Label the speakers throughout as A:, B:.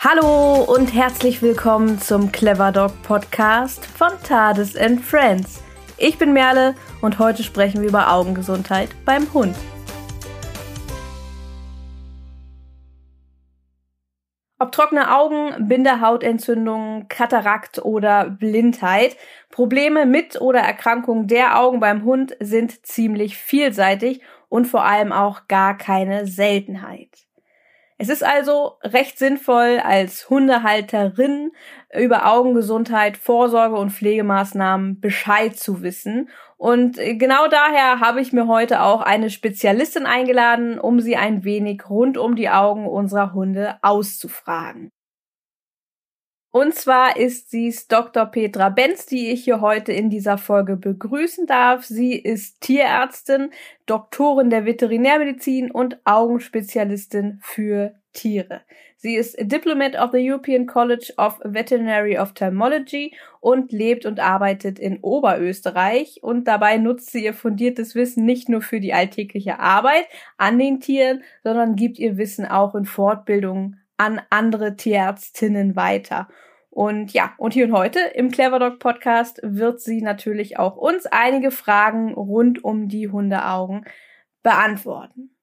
A: Hallo und herzlich willkommen zum Clever Dog Podcast von Tades and Friends. Ich bin Merle und heute sprechen wir über Augengesundheit beim Hund. Ob trockene Augen, Bindehautentzündungen, Katarakt oder Blindheit, Probleme mit oder Erkrankungen der Augen beim Hund sind ziemlich vielseitig und vor allem auch gar keine Seltenheit. Es ist also recht sinnvoll, als Hundehalterin über Augengesundheit, Vorsorge und Pflegemaßnahmen Bescheid zu wissen. Und genau daher habe ich mir heute auch eine Spezialistin eingeladen, um sie ein wenig rund um die Augen unserer Hunde auszufragen. Und zwar ist sie's Dr. Petra Benz, die ich hier heute in dieser Folge begrüßen darf. Sie ist Tierärztin, Doktorin der Veterinärmedizin und Augenspezialistin für Tiere. Sie ist Diplomat of the European College of Veterinary Ophthalmology und lebt und arbeitet in Oberösterreich und dabei nutzt sie ihr fundiertes Wissen nicht nur für die alltägliche Arbeit an den Tieren, sondern gibt ihr Wissen auch in Fortbildungen an andere Tierärztinnen weiter. Und ja, und hier und heute im Clever Dog Podcast wird sie natürlich auch uns einige Fragen rund um die Hundeaugen beantworten.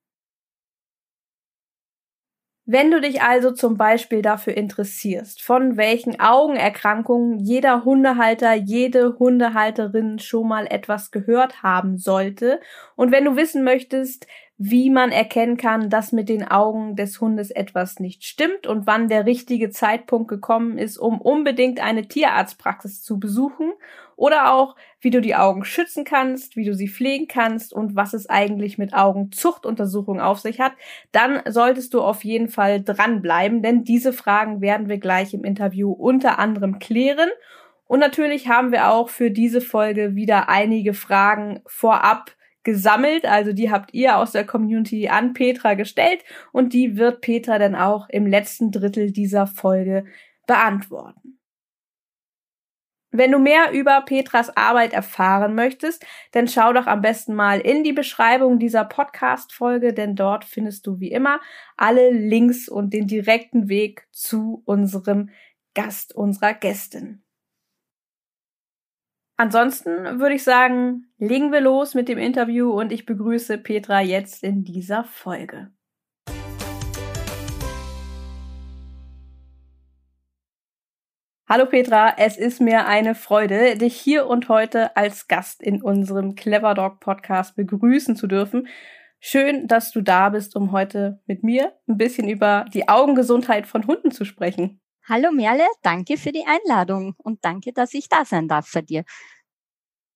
A: Wenn du dich also zum Beispiel dafür interessierst, von welchen Augenerkrankungen jeder Hundehalter, jede Hundehalterin schon mal etwas gehört haben sollte, und wenn du wissen möchtest, wie man erkennen kann, dass mit den Augen des Hundes etwas nicht stimmt und wann der richtige Zeitpunkt gekommen ist, um unbedingt eine Tierarztpraxis zu besuchen oder auch, wie du die Augen schützen kannst, wie du sie pflegen kannst und was es eigentlich mit Augenzuchtuntersuchungen auf sich hat, dann solltest du auf jeden Fall dranbleiben, denn diese Fragen werden wir gleich im Interview unter anderem klären. Und natürlich haben wir auch für diese Folge wieder einige Fragen vorab gesammelt. Also die habt ihr aus der Community an Petra gestellt und die wird Petra dann auch im letzten Drittel dieser Folge beantworten. Wenn du mehr über Petras Arbeit erfahren möchtest, dann schau doch am besten mal in die Beschreibung dieser Podcast-Folge, denn dort findest du wie immer alle Links und den direkten Weg zu unserem Gast, unserer Gästin. Ansonsten würde ich sagen, legen wir los mit dem Interview und ich begrüße Petra jetzt in dieser Folge. Hallo Petra, es ist mir eine Freude, dich hier und heute als Gast in unserem Clever Dog Podcast begrüßen zu dürfen. Schön, dass du da bist, um heute mit mir ein bisschen über die Augengesundheit von Hunden zu sprechen.
B: Hallo Merle, danke für die Einladung und danke, dass ich da sein darf für dir.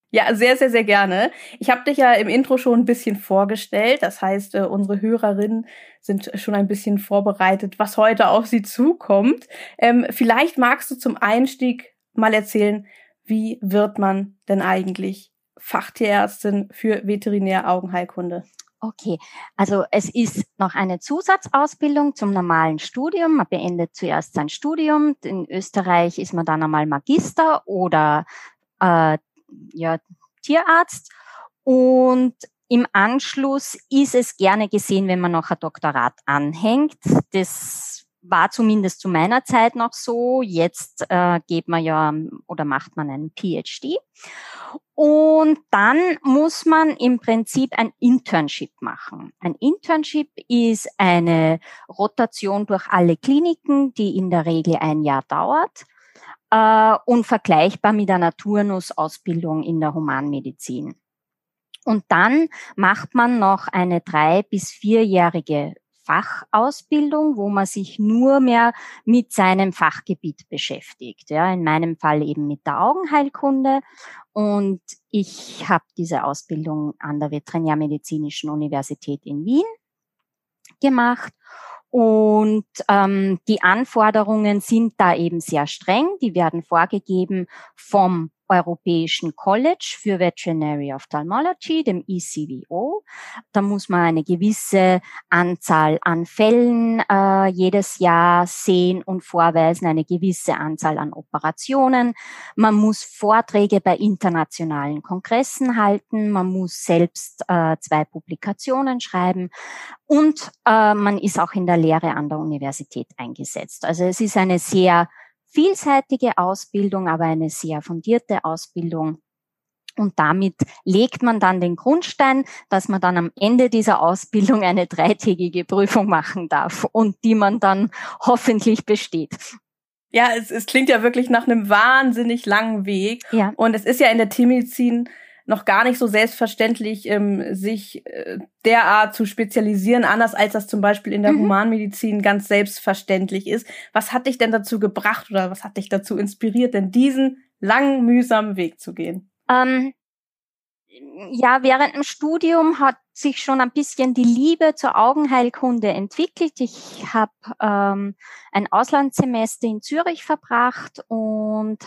A: Ja, sehr, sehr, sehr gerne. Ich habe dich ja im Intro schon ein bisschen vorgestellt. Das heißt, äh, unsere Hörerinnen sind schon ein bisschen vorbereitet, was heute auf sie zukommt. Ähm, vielleicht magst du zum Einstieg mal erzählen, wie wird man denn eigentlich Fachtierärztin für Veterinäraugenheilkunde?
B: Okay, also es ist noch eine Zusatzausbildung zum normalen Studium. Man beendet zuerst sein Studium. In Österreich ist man dann einmal Magister oder äh, ja, Tierarzt. Und im Anschluss ist es gerne gesehen, wenn man noch ein Doktorat anhängt. Das war zumindest zu meiner Zeit noch so. Jetzt äh, geht man ja oder macht man einen PhD. Und dann muss man im Prinzip ein Internship machen. Ein Internship ist eine Rotation durch alle Kliniken, die in der Regel ein Jahr dauert äh, und vergleichbar mit einer Turnusausbildung in der Humanmedizin. Und dann macht man noch eine drei- bis vierjährige Fachausbildung, wo man sich nur mehr mit seinem Fachgebiet beschäftigt. Ja, in meinem Fall eben mit der Augenheilkunde. Und ich habe diese Ausbildung an der Veterinärmedizinischen Universität in Wien gemacht. Und ähm, die Anforderungen sind da eben sehr streng. Die werden vorgegeben vom Europäischen College für Veterinary Ophthalmology, dem ECVO. Da muss man eine gewisse Anzahl an Fällen äh, jedes Jahr sehen und vorweisen, eine gewisse Anzahl an Operationen. Man muss Vorträge bei internationalen Kongressen halten, man muss selbst äh, zwei Publikationen schreiben und äh, man ist auch in der Lehre an der Universität eingesetzt. Also es ist eine sehr vielseitige Ausbildung, aber eine sehr fundierte Ausbildung. Und damit legt man dann den Grundstein, dass man dann am Ende dieser Ausbildung eine dreitägige Prüfung machen darf und die man dann hoffentlich besteht.
A: Ja, es, es klingt ja wirklich nach einem wahnsinnig langen Weg. Ja. Und es ist ja in der Tiermedizin noch gar nicht so selbstverständlich, ähm, sich äh, derart zu spezialisieren, anders als das zum Beispiel in der mhm. Humanmedizin ganz selbstverständlich ist. Was hat dich denn dazu gebracht oder was hat dich dazu inspiriert, denn diesen langen, mühsamen Weg zu gehen? Ähm,
B: ja, während dem Studium hat sich schon ein bisschen die Liebe zur Augenheilkunde entwickelt. Ich habe ähm, ein Auslandssemester in Zürich verbracht und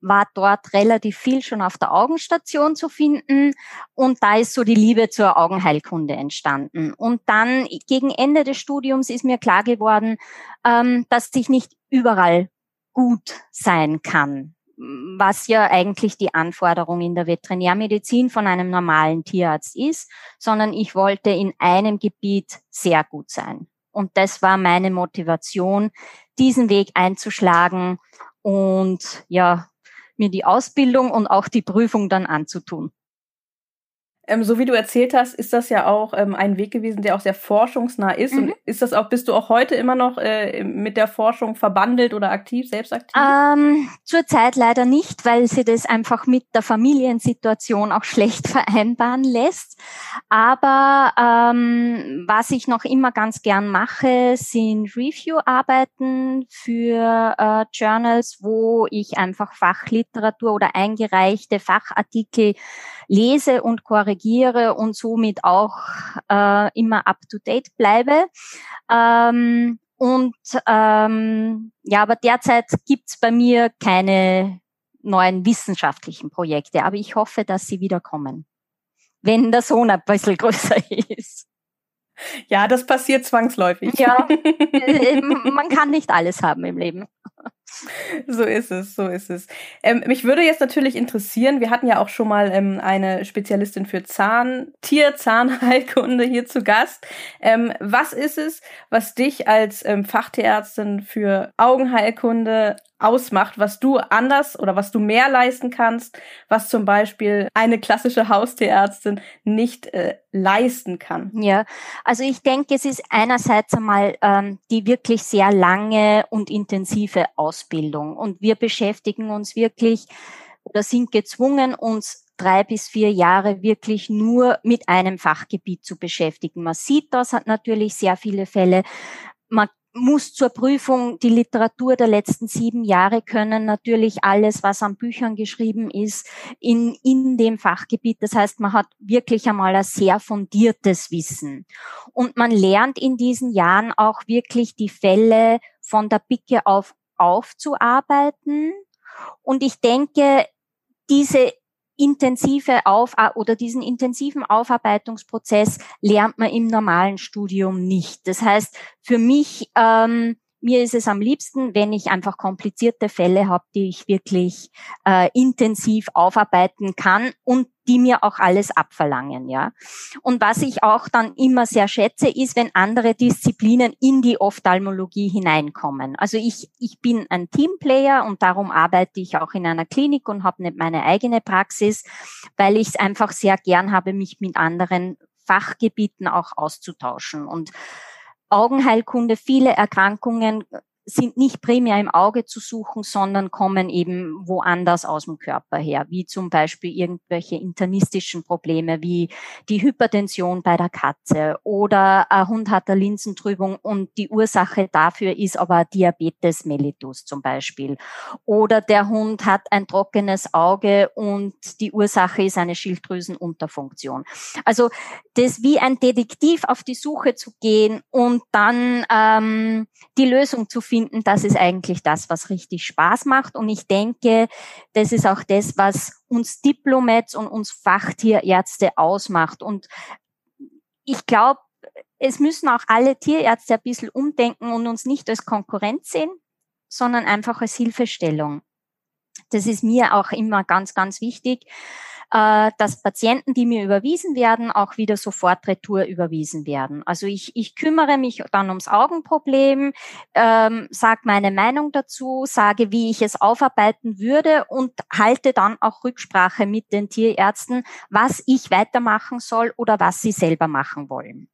B: war dort relativ viel schon auf der Augenstation zu finden und da ist so die Liebe zur Augenheilkunde entstanden. Und dann gegen Ende des Studiums ist mir klar geworden, ähm, dass ich nicht überall gut sein kann, was ja eigentlich die Anforderung in der Veterinärmedizin von einem normalen Tierarzt ist, sondern ich wollte in einem Gebiet sehr gut sein. Und das war meine Motivation, diesen Weg einzuschlagen und ja, mir die Ausbildung und auch die Prüfung dann anzutun.
A: Ähm, so wie du erzählt hast, ist das ja auch ähm, ein Weg gewesen, der auch sehr forschungsnah ist. Mhm. Und ist das auch, bist du auch heute immer noch äh, mit der Forschung verbandelt oder aktiv, selbst aktiv?
B: Ähm, zurzeit leider nicht, weil sie das einfach mit der Familiensituation auch schlecht vereinbaren lässt. Aber ähm, was ich noch immer ganz gern mache, sind Review-Arbeiten für äh, Journals, wo ich einfach Fachliteratur oder eingereichte Fachartikel lese und korrigiere und somit auch äh, immer up-to-date bleibe. Ähm, und ähm, ja, aber derzeit gibt's bei mir keine neuen wissenschaftlichen Projekte, aber ich hoffe, dass sie wieder kommen, wenn der Sohn ein bisschen größer ist.
A: Ja, das passiert zwangsläufig.
B: Ja, äh, man kann nicht alles haben im Leben.
A: So ist es, so ist es. Ähm, mich würde jetzt natürlich interessieren, wir hatten ja auch schon mal ähm, eine Spezialistin für Zahn, Tier-Zahnheilkunde hier zu Gast. Ähm, was ist es, was dich als ähm, Fachtierärztin für Augenheilkunde ausmacht, was du anders oder was du mehr leisten kannst, was zum Beispiel eine klassische Haustierärztin nicht äh, leisten kann.
B: Ja, also ich denke, es ist einerseits einmal ähm, die wirklich sehr lange und intensive Ausbildung und wir beschäftigen uns wirklich oder sind gezwungen, uns drei bis vier Jahre wirklich nur mit einem Fachgebiet zu beschäftigen. Man sieht das, hat natürlich sehr viele Fälle. Man muss zur Prüfung die Literatur der letzten sieben Jahre können, natürlich alles, was an Büchern geschrieben ist, in, in dem Fachgebiet. Das heißt, man hat wirklich einmal ein sehr fundiertes Wissen. Und man lernt in diesen Jahren auch wirklich die Fälle von der Picke auf aufzuarbeiten. Und ich denke, diese intensive Auf oder diesen intensiven Aufarbeitungsprozess lernt man im normalen Studium nicht. Das heißt, für mich ähm, mir ist es am liebsten, wenn ich einfach komplizierte Fälle habe, die ich wirklich äh, intensiv aufarbeiten kann und die mir auch alles abverlangen, ja. Und was ich auch dann immer sehr schätze, ist, wenn andere Disziplinen in die Ophthalmologie hineinkommen. Also ich, ich bin ein Teamplayer und darum arbeite ich auch in einer Klinik und habe nicht meine eigene Praxis, weil ich es einfach sehr gern habe, mich mit anderen Fachgebieten auch auszutauschen. Und Augenheilkunde, viele Erkrankungen sind nicht primär im Auge zu suchen, sondern kommen eben woanders aus dem Körper her, wie zum Beispiel irgendwelche internistischen Probleme wie die Hypertension bei der Katze oder ein Hund hat eine Linsentrübung und die Ursache dafür ist aber Diabetes mellitus zum Beispiel. Oder der Hund hat ein trockenes Auge und die Ursache ist eine Schilddrüsenunterfunktion. Also das wie ein Detektiv auf die Suche zu gehen und dann ähm, die Lösung zu finden, finden, das ist eigentlich das, was richtig Spaß macht. Und ich denke, das ist auch das, was uns Diplomats und uns Fachtierärzte ausmacht. Und ich glaube, es müssen auch alle Tierärzte ein bisschen umdenken und uns nicht als Konkurrenz sehen, sondern einfach als Hilfestellung. Das ist mir auch immer ganz, ganz wichtig, äh, dass Patienten, die mir überwiesen werden, auch wieder sofort retour überwiesen werden. Also ich, ich kümmere mich dann ums Augenproblem, ähm, sage meine Meinung dazu, sage, wie ich es aufarbeiten würde und halte dann auch Rücksprache mit den Tierärzten, was ich weitermachen soll oder was sie selber machen wollen.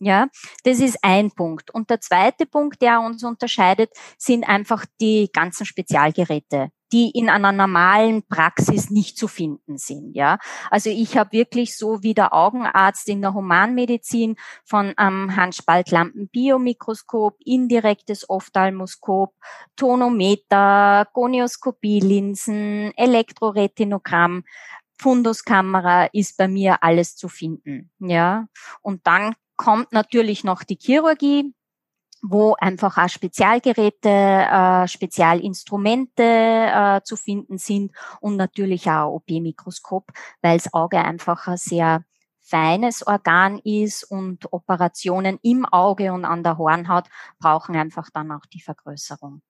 B: Ja, das ist ein Punkt. Und der zweite Punkt, der uns unterscheidet, sind einfach die ganzen Spezialgeräte, die in einer normalen Praxis nicht zu finden sind. Ja, also ich habe wirklich so wie der Augenarzt in der Humanmedizin von ähm, Handspaltlampen-Biomikroskop, indirektes Ophthalmoskop, Tonometer, Gonioskopielinsen, Elektroretinogramm, Funduskamera ist bei mir alles zu finden. Ja, und dann kommt natürlich noch die Chirurgie, wo einfach auch Spezialgeräte, äh, Spezialinstrumente äh, zu finden sind und natürlich auch OP-Mikroskop, weil das Auge einfach ein sehr feines Organ ist und Operationen im Auge und an der Hornhaut brauchen einfach dann auch die Vergrößerung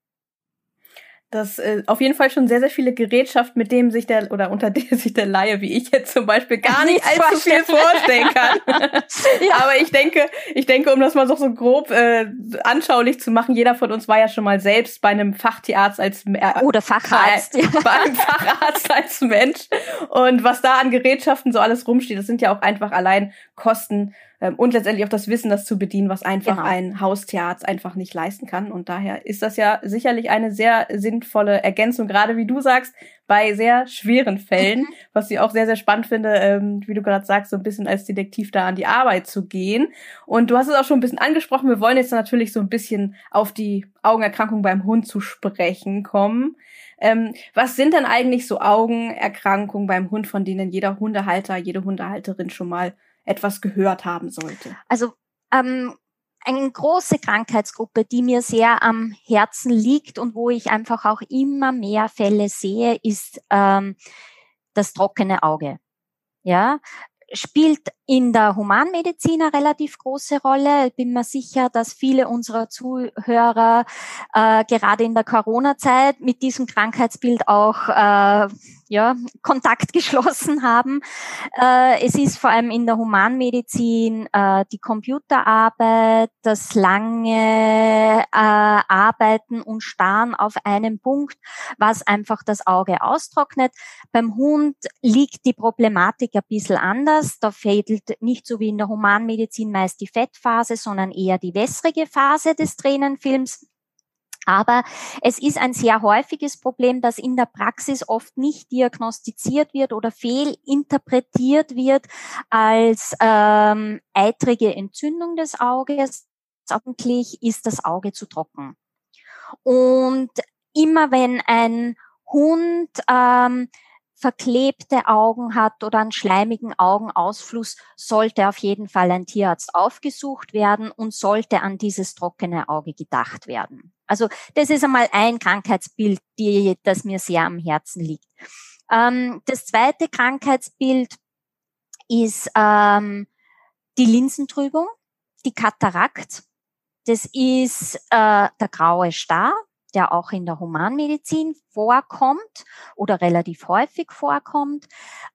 A: dass äh, auf jeden Fall schon sehr, sehr viele Gerätschaften, mit dem sich der oder unter der sich der Laie, wie ich jetzt zum Beispiel, gar nicht, allzu viel vorstellen kann. ja. Aber ich denke, ich denke, um das mal so, so grob äh, anschaulich zu machen, jeder von uns war ja schon mal selbst bei einem Fachtierarzt als
B: äh, oder Facharzt, ja.
A: bei einem Facharzt als Mensch. Und was da an Gerätschaften so alles rumsteht, das sind ja auch einfach allein Kosten und letztendlich auch das Wissen, das zu bedienen, was einfach genau. ein Haustierarzt einfach nicht leisten kann. Und daher ist das ja sicherlich eine sehr sinnvolle Ergänzung, gerade wie du sagst, bei sehr schweren Fällen, mhm. was ich auch sehr, sehr spannend finde, ähm, wie du gerade sagst, so ein bisschen als Detektiv da an die Arbeit zu gehen. Und du hast es auch schon ein bisschen angesprochen, wir wollen jetzt natürlich so ein bisschen auf die Augenerkrankung beim Hund zu sprechen kommen. Ähm, was sind denn eigentlich so Augenerkrankungen beim Hund, von denen jeder Hundehalter, jede Hundehalterin schon mal etwas gehört haben sollte?
B: Also ähm, eine große Krankheitsgruppe, die mir sehr am Herzen liegt und wo ich einfach auch immer mehr Fälle sehe, ist ähm, das trockene Auge. Ja, spielt in der Humanmedizin eine relativ große Rolle. Ich bin mir sicher, dass viele unserer Zuhörer äh, gerade in der Corona-Zeit mit diesem Krankheitsbild auch äh, ja, Kontakt geschlossen haben. Äh, es ist vor allem in der Humanmedizin äh, die Computerarbeit, das lange äh, Arbeiten und Starren auf einem Punkt, was einfach das Auge austrocknet. Beim Hund liegt die Problematik ein bisschen anders. Da fehlt nicht so wie in der Humanmedizin meist die Fettphase, sondern eher die wässrige Phase des Tränenfilms. Aber es ist ein sehr häufiges Problem, das in der Praxis oft nicht diagnostiziert wird oder fehlinterpretiert wird als ähm, eitrige Entzündung des Auges. Eigentlich ist das Auge zu trocken. Und immer wenn ein Hund ähm, verklebte Augen hat oder einen schleimigen Augenausfluss, sollte auf jeden Fall ein Tierarzt aufgesucht werden und sollte an dieses trockene Auge gedacht werden. Also das ist einmal ein Krankheitsbild, die, das mir sehr am Herzen liegt. Ähm, das zweite Krankheitsbild ist ähm, die Linsentrübung, die Katarakt. Das ist äh, der graue Star der auch in der Humanmedizin vorkommt oder relativ häufig vorkommt.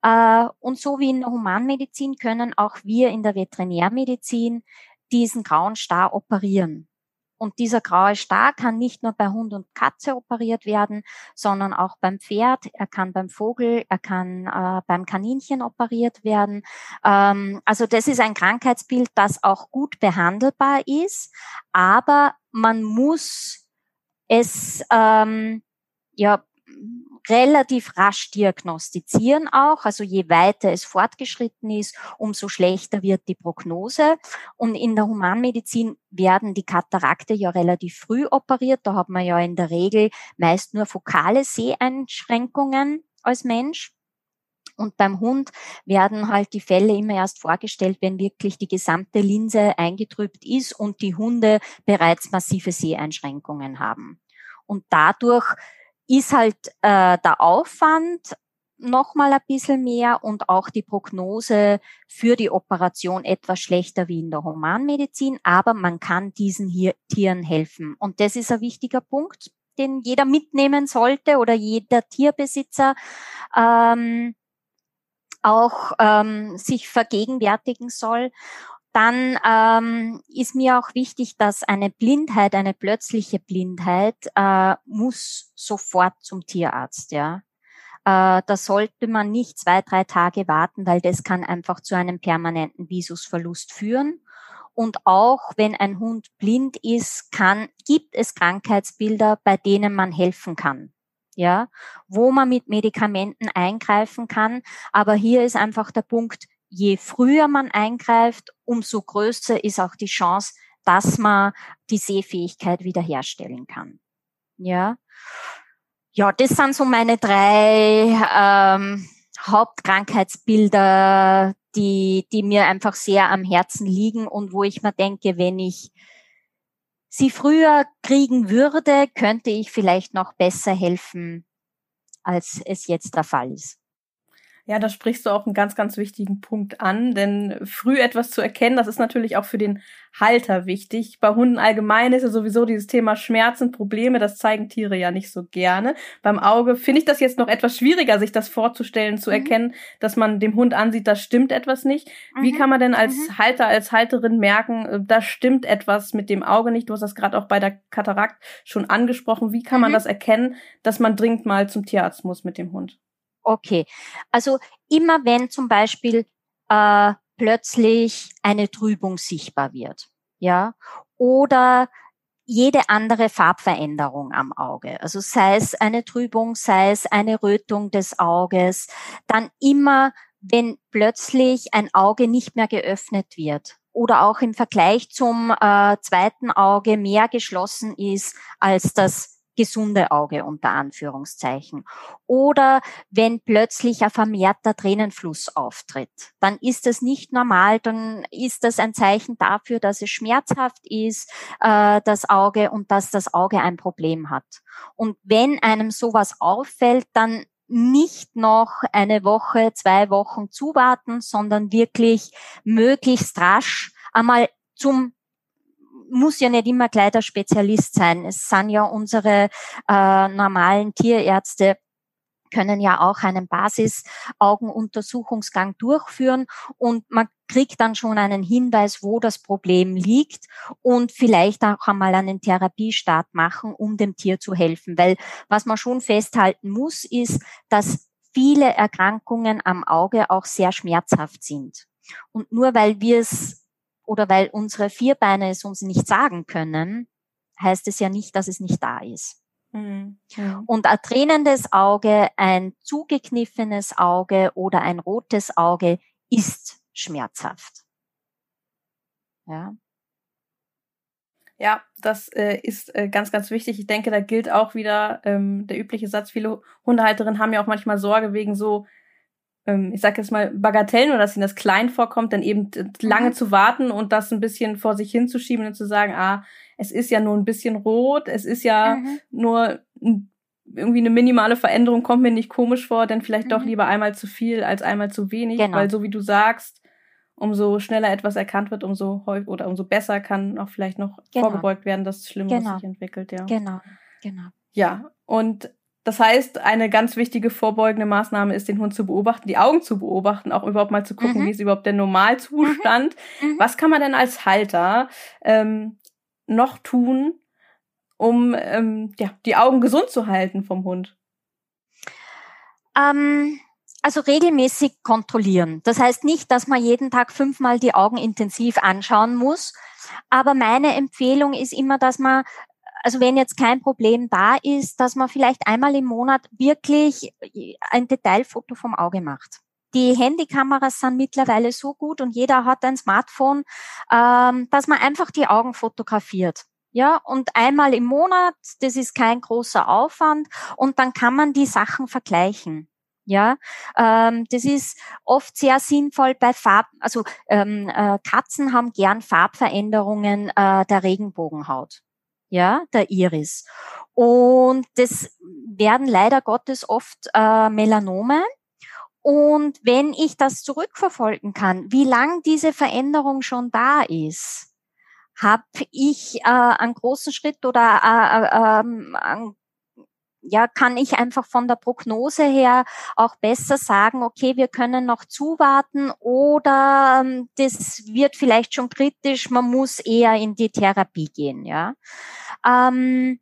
B: Äh, und so wie in der Humanmedizin können auch wir in der Veterinärmedizin diesen grauen Star operieren. Und dieser graue Star kann nicht nur bei Hund und Katze operiert werden, sondern auch beim Pferd, er kann beim Vogel, er kann äh, beim Kaninchen operiert werden. Ähm, also das ist ein Krankheitsbild, das auch gut behandelbar ist, aber man muss es ähm, ja relativ rasch diagnostizieren auch. Also je weiter es fortgeschritten ist, umso schlechter wird die Prognose. Und in der Humanmedizin werden die Katarakte ja relativ früh operiert. Da hat man ja in der Regel meist nur fokale Seheinschränkungen als Mensch. Und beim Hund werden halt die Fälle immer erst vorgestellt, wenn wirklich die gesamte Linse eingetrübt ist und die Hunde bereits massive Seheinschränkungen haben. Und dadurch ist halt äh, der Aufwand nochmal ein bisschen mehr und auch die Prognose für die Operation etwas schlechter wie in der Humanmedizin, aber man kann diesen hier Tieren helfen. Und das ist ein wichtiger Punkt, den jeder mitnehmen sollte oder jeder Tierbesitzer. Ähm, auch ähm, sich vergegenwärtigen soll. Dann ähm, ist mir auch wichtig, dass eine Blindheit, eine plötzliche Blindheit, äh, muss sofort zum Tierarzt. Ja, äh, da sollte man nicht zwei, drei Tage warten, weil das kann einfach zu einem permanenten Visusverlust führen. Und auch wenn ein Hund blind ist, kann, gibt es Krankheitsbilder, bei denen man helfen kann ja, wo man mit Medikamenten eingreifen kann. Aber hier ist einfach der Punkt, je früher man eingreift, umso größer ist auch die Chance, dass man die Sehfähigkeit wiederherstellen kann. Ja, ja, das sind so meine drei ähm, Hauptkrankheitsbilder, die, die mir einfach sehr am Herzen liegen und wo ich mir denke, wenn ich sie früher kriegen würde, könnte ich vielleicht noch besser helfen, als es jetzt der Fall ist.
A: Ja, da sprichst du auch einen ganz, ganz wichtigen Punkt an, denn früh etwas zu erkennen, das ist natürlich auch für den Halter wichtig. Bei Hunden allgemein ist ja sowieso dieses Thema Schmerzen, Probleme, das zeigen Tiere ja nicht so gerne. Beim Auge finde ich das jetzt noch etwas schwieriger, sich das vorzustellen, zu mhm. erkennen, dass man dem Hund ansieht, da stimmt etwas nicht. Mhm. Wie kann man denn als mhm. Halter, als Halterin merken, äh, da stimmt etwas mit dem Auge nicht? Du hast das gerade auch bei der Katarakt schon angesprochen. Wie kann man mhm. das erkennen, dass man dringend mal zum Tierarzt muss mit dem Hund?
B: Okay, also immer wenn zum Beispiel äh, plötzlich eine Trübung sichtbar wird, ja, oder jede andere Farbveränderung am Auge, also sei es eine Trübung, sei es eine Rötung des Auges, dann immer, wenn plötzlich ein Auge nicht mehr geöffnet wird oder auch im Vergleich zum äh, zweiten Auge mehr geschlossen ist als das gesunde Auge unter Anführungszeichen. Oder wenn plötzlich ein vermehrter Tränenfluss auftritt, dann ist das nicht normal, dann ist das ein Zeichen dafür, dass es schmerzhaft ist, äh, das Auge und dass das Auge ein Problem hat. Und wenn einem sowas auffällt, dann nicht noch eine Woche, zwei Wochen zuwarten, sondern wirklich möglichst rasch einmal zum muss ja nicht immer gleich der Spezialist sein. Es sind ja unsere äh, normalen Tierärzte können ja auch einen Basis-Augenuntersuchungsgang durchführen und man kriegt dann schon einen Hinweis, wo das Problem liegt und vielleicht auch einmal einen Therapiestart machen, um dem Tier zu helfen. Weil was man schon festhalten muss, ist, dass viele Erkrankungen am Auge auch sehr schmerzhaft sind. Und nur weil wir es oder weil unsere Vierbeine es uns nicht sagen können, heißt es ja nicht, dass es nicht da ist. Mhm. Und ein tränendes Auge, ein zugekniffenes Auge oder ein rotes Auge ist schmerzhaft.
A: Ja. Ja, das äh, ist äh, ganz, ganz wichtig. Ich denke, da gilt auch wieder ähm, der übliche Satz. Viele Hundehalterinnen haben ja auch manchmal Sorge wegen so ich sag jetzt mal, Bagatellen oder dass ihnen das klein vorkommt, dann eben lange mhm. zu warten und das ein bisschen vor sich hinzuschieben und zu sagen, ah, es ist ja nur ein bisschen rot, es ist ja mhm. nur irgendwie eine minimale Veränderung, kommt mir nicht komisch vor, denn vielleicht mhm. doch lieber einmal zu viel als einmal zu wenig, genau. weil so wie du sagst, umso schneller etwas erkannt wird, umso häufig oder umso besser kann auch vielleicht noch genau. vorgebeugt werden, dass Schlimmeres genau. sich entwickelt, ja.
B: Genau, genau.
A: Ja, und das heißt, eine ganz wichtige vorbeugende Maßnahme ist, den Hund zu beobachten, die Augen zu beobachten, auch überhaupt mal zu gucken, mhm. wie ist überhaupt der Normalzustand. Mhm. mhm. Was kann man denn als Halter ähm, noch tun, um ähm, ja, die Augen gesund zu halten vom Hund?
B: Ähm, also regelmäßig kontrollieren. Das heißt nicht, dass man jeden Tag fünfmal die Augen intensiv anschauen muss. Aber meine Empfehlung ist immer, dass man also wenn jetzt kein Problem da ist, dass man vielleicht einmal im Monat wirklich ein Detailfoto vom Auge macht. Die Handykameras sind mittlerweile so gut und jeder hat ein Smartphone, ähm, dass man einfach die Augen fotografiert. Ja, und einmal im Monat, das ist kein großer Aufwand und dann kann man die Sachen vergleichen. Ja, ähm, das ist oft sehr sinnvoll bei Farb. Also ähm, äh, Katzen haben gern Farbveränderungen äh, der Regenbogenhaut, ja, der Iris. Und das werden leider Gottes oft äh, Melanome. Und wenn ich das zurückverfolgen kann, wie lang diese Veränderung schon da ist, habe ich äh, einen großen Schritt oder äh, äh, ähm, einen ja, kann ich einfach von der Prognose her auch besser sagen, okay, wir können noch zuwarten oder ähm, das wird vielleicht schon kritisch, man muss eher in die Therapie gehen, ja. Ähm,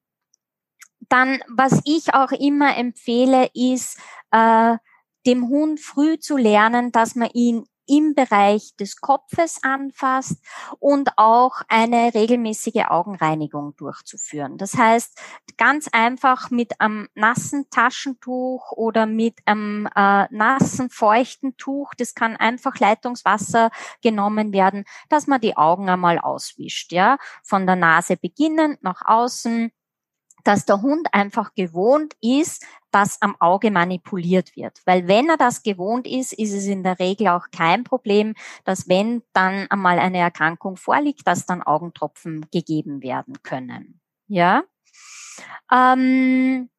B: dann, was ich auch immer empfehle, ist, äh, dem Hund früh zu lernen, dass man ihn im Bereich des Kopfes anfasst und auch eine regelmäßige Augenreinigung durchzuführen. Das heißt, ganz einfach mit einem nassen Taschentuch oder mit einem äh, nassen, feuchten Tuch, das kann einfach Leitungswasser genommen werden, dass man die Augen einmal auswischt, ja, von der Nase beginnend nach außen, dass der Hund einfach gewohnt ist, dass am Auge manipuliert wird. Weil wenn er das gewohnt ist, ist es in der Regel auch kein Problem, dass wenn dann einmal eine Erkrankung vorliegt, dass dann Augentropfen gegeben werden können. Ja. Ähm,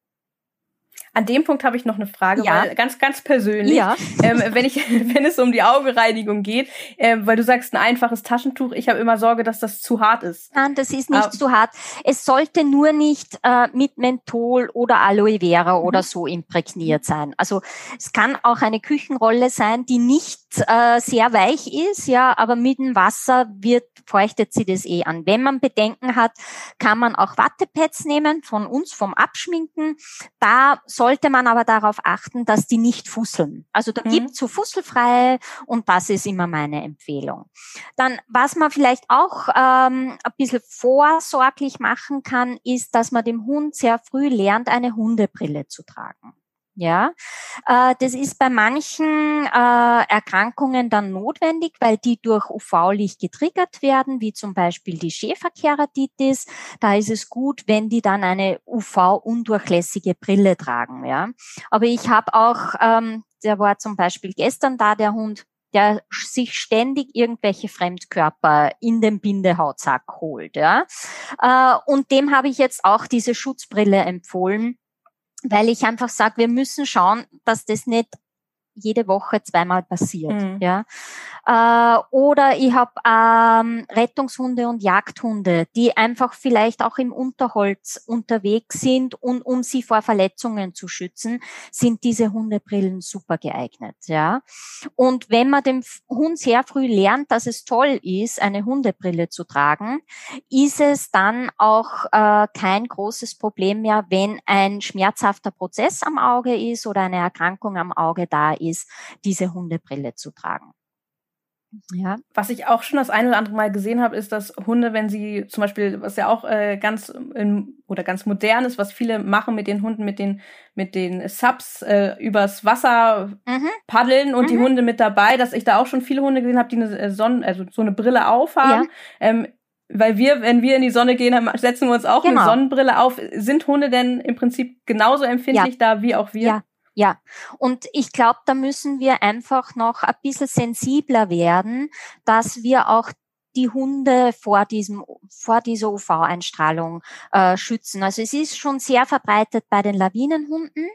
A: an dem Punkt habe ich noch eine Frage, ja. weil ganz, ganz persönlich, ja. ähm, wenn ich, wenn es um die Augenreinigung geht, äh, weil du sagst ein einfaches Taschentuch, ich habe immer Sorge, dass das zu hart ist.
B: Nein, das ist nicht Aber, zu hart. Es sollte nur nicht äh, mit Menthol oder Aloe Vera mhm. oder so imprägniert sein. Also es kann auch eine Küchenrolle sein, die nicht äh, sehr weich ist, ja, aber mit dem Wasser wird feuchtet sie das eh an. Wenn man Bedenken hat, kann man auch Wattepads nehmen von uns vom Abschminken. Da sollte man aber darauf achten, dass die nicht fusseln. Also da mhm. gibt so fusselfreie und das ist immer meine Empfehlung. Dann, was man vielleicht auch ähm, ein bisschen vorsorglich machen kann, ist, dass man dem Hund sehr früh lernt, eine Hundebrille zu tragen. Ja, äh, das ist bei manchen äh, Erkrankungen dann notwendig, weil die durch UV-Licht getriggert werden, wie zum Beispiel die Schäferkeratitis. Da ist es gut, wenn die dann eine UV-undurchlässige Brille tragen. Ja, aber ich habe auch, ähm, der war zum Beispiel gestern da, der Hund, der sich ständig irgendwelche Fremdkörper in den Bindehautsack holt. Ja? Äh, und dem habe ich jetzt auch diese Schutzbrille empfohlen, weil ich einfach sage, wir müssen schauen, dass das nicht jede Woche zweimal passiert. Mhm. Ja. Äh, oder ich habe ähm, Rettungshunde und Jagdhunde, die einfach vielleicht auch im Unterholz unterwegs sind und um sie vor Verletzungen zu schützen, sind diese Hundebrillen super geeignet. Ja. Und wenn man dem Hund sehr früh lernt, dass es toll ist, eine Hundebrille zu tragen, ist es dann auch äh, kein großes Problem mehr, wenn ein schmerzhafter Prozess am Auge ist oder eine Erkrankung am Auge da ist ist, diese Hundebrille zu tragen.
A: Ja. Was ich auch schon das ein oder andere Mal gesehen habe, ist, dass Hunde, wenn sie zum Beispiel, was ja auch äh, ganz in, oder ganz modern ist, was viele machen mit den Hunden, mit den mit den Subs äh, übers Wasser mhm. paddeln und mhm. die Hunde mit dabei, dass ich da auch schon viele Hunde gesehen habe, die eine äh, Sonne, also so eine Brille aufhaben. Ja. Ähm, weil wir, wenn wir in die Sonne gehen, dann setzen wir uns auch genau. eine Sonnenbrille auf. Sind Hunde denn im Prinzip genauso empfindlich ja. da wie auch wir?
B: Ja, ja, und ich glaube, da müssen wir einfach noch ein bisschen sensibler werden, dass wir auch die Hunde vor diesem vor dieser UV-Einstrahlung äh, schützen. Also es ist schon sehr verbreitet bei den Lawinenhunden.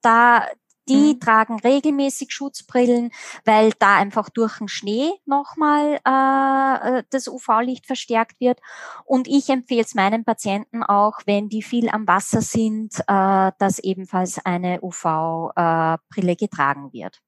B: Da die mhm. tragen regelmäßig Schutzbrillen, weil da einfach durch den Schnee nochmal äh, äh das UV-Licht verstärkt wird. Und ich empfehle es meinen Patienten auch, wenn die viel am Wasser sind, äh, dass ebenfalls eine UV-Brille äh, getragen wird.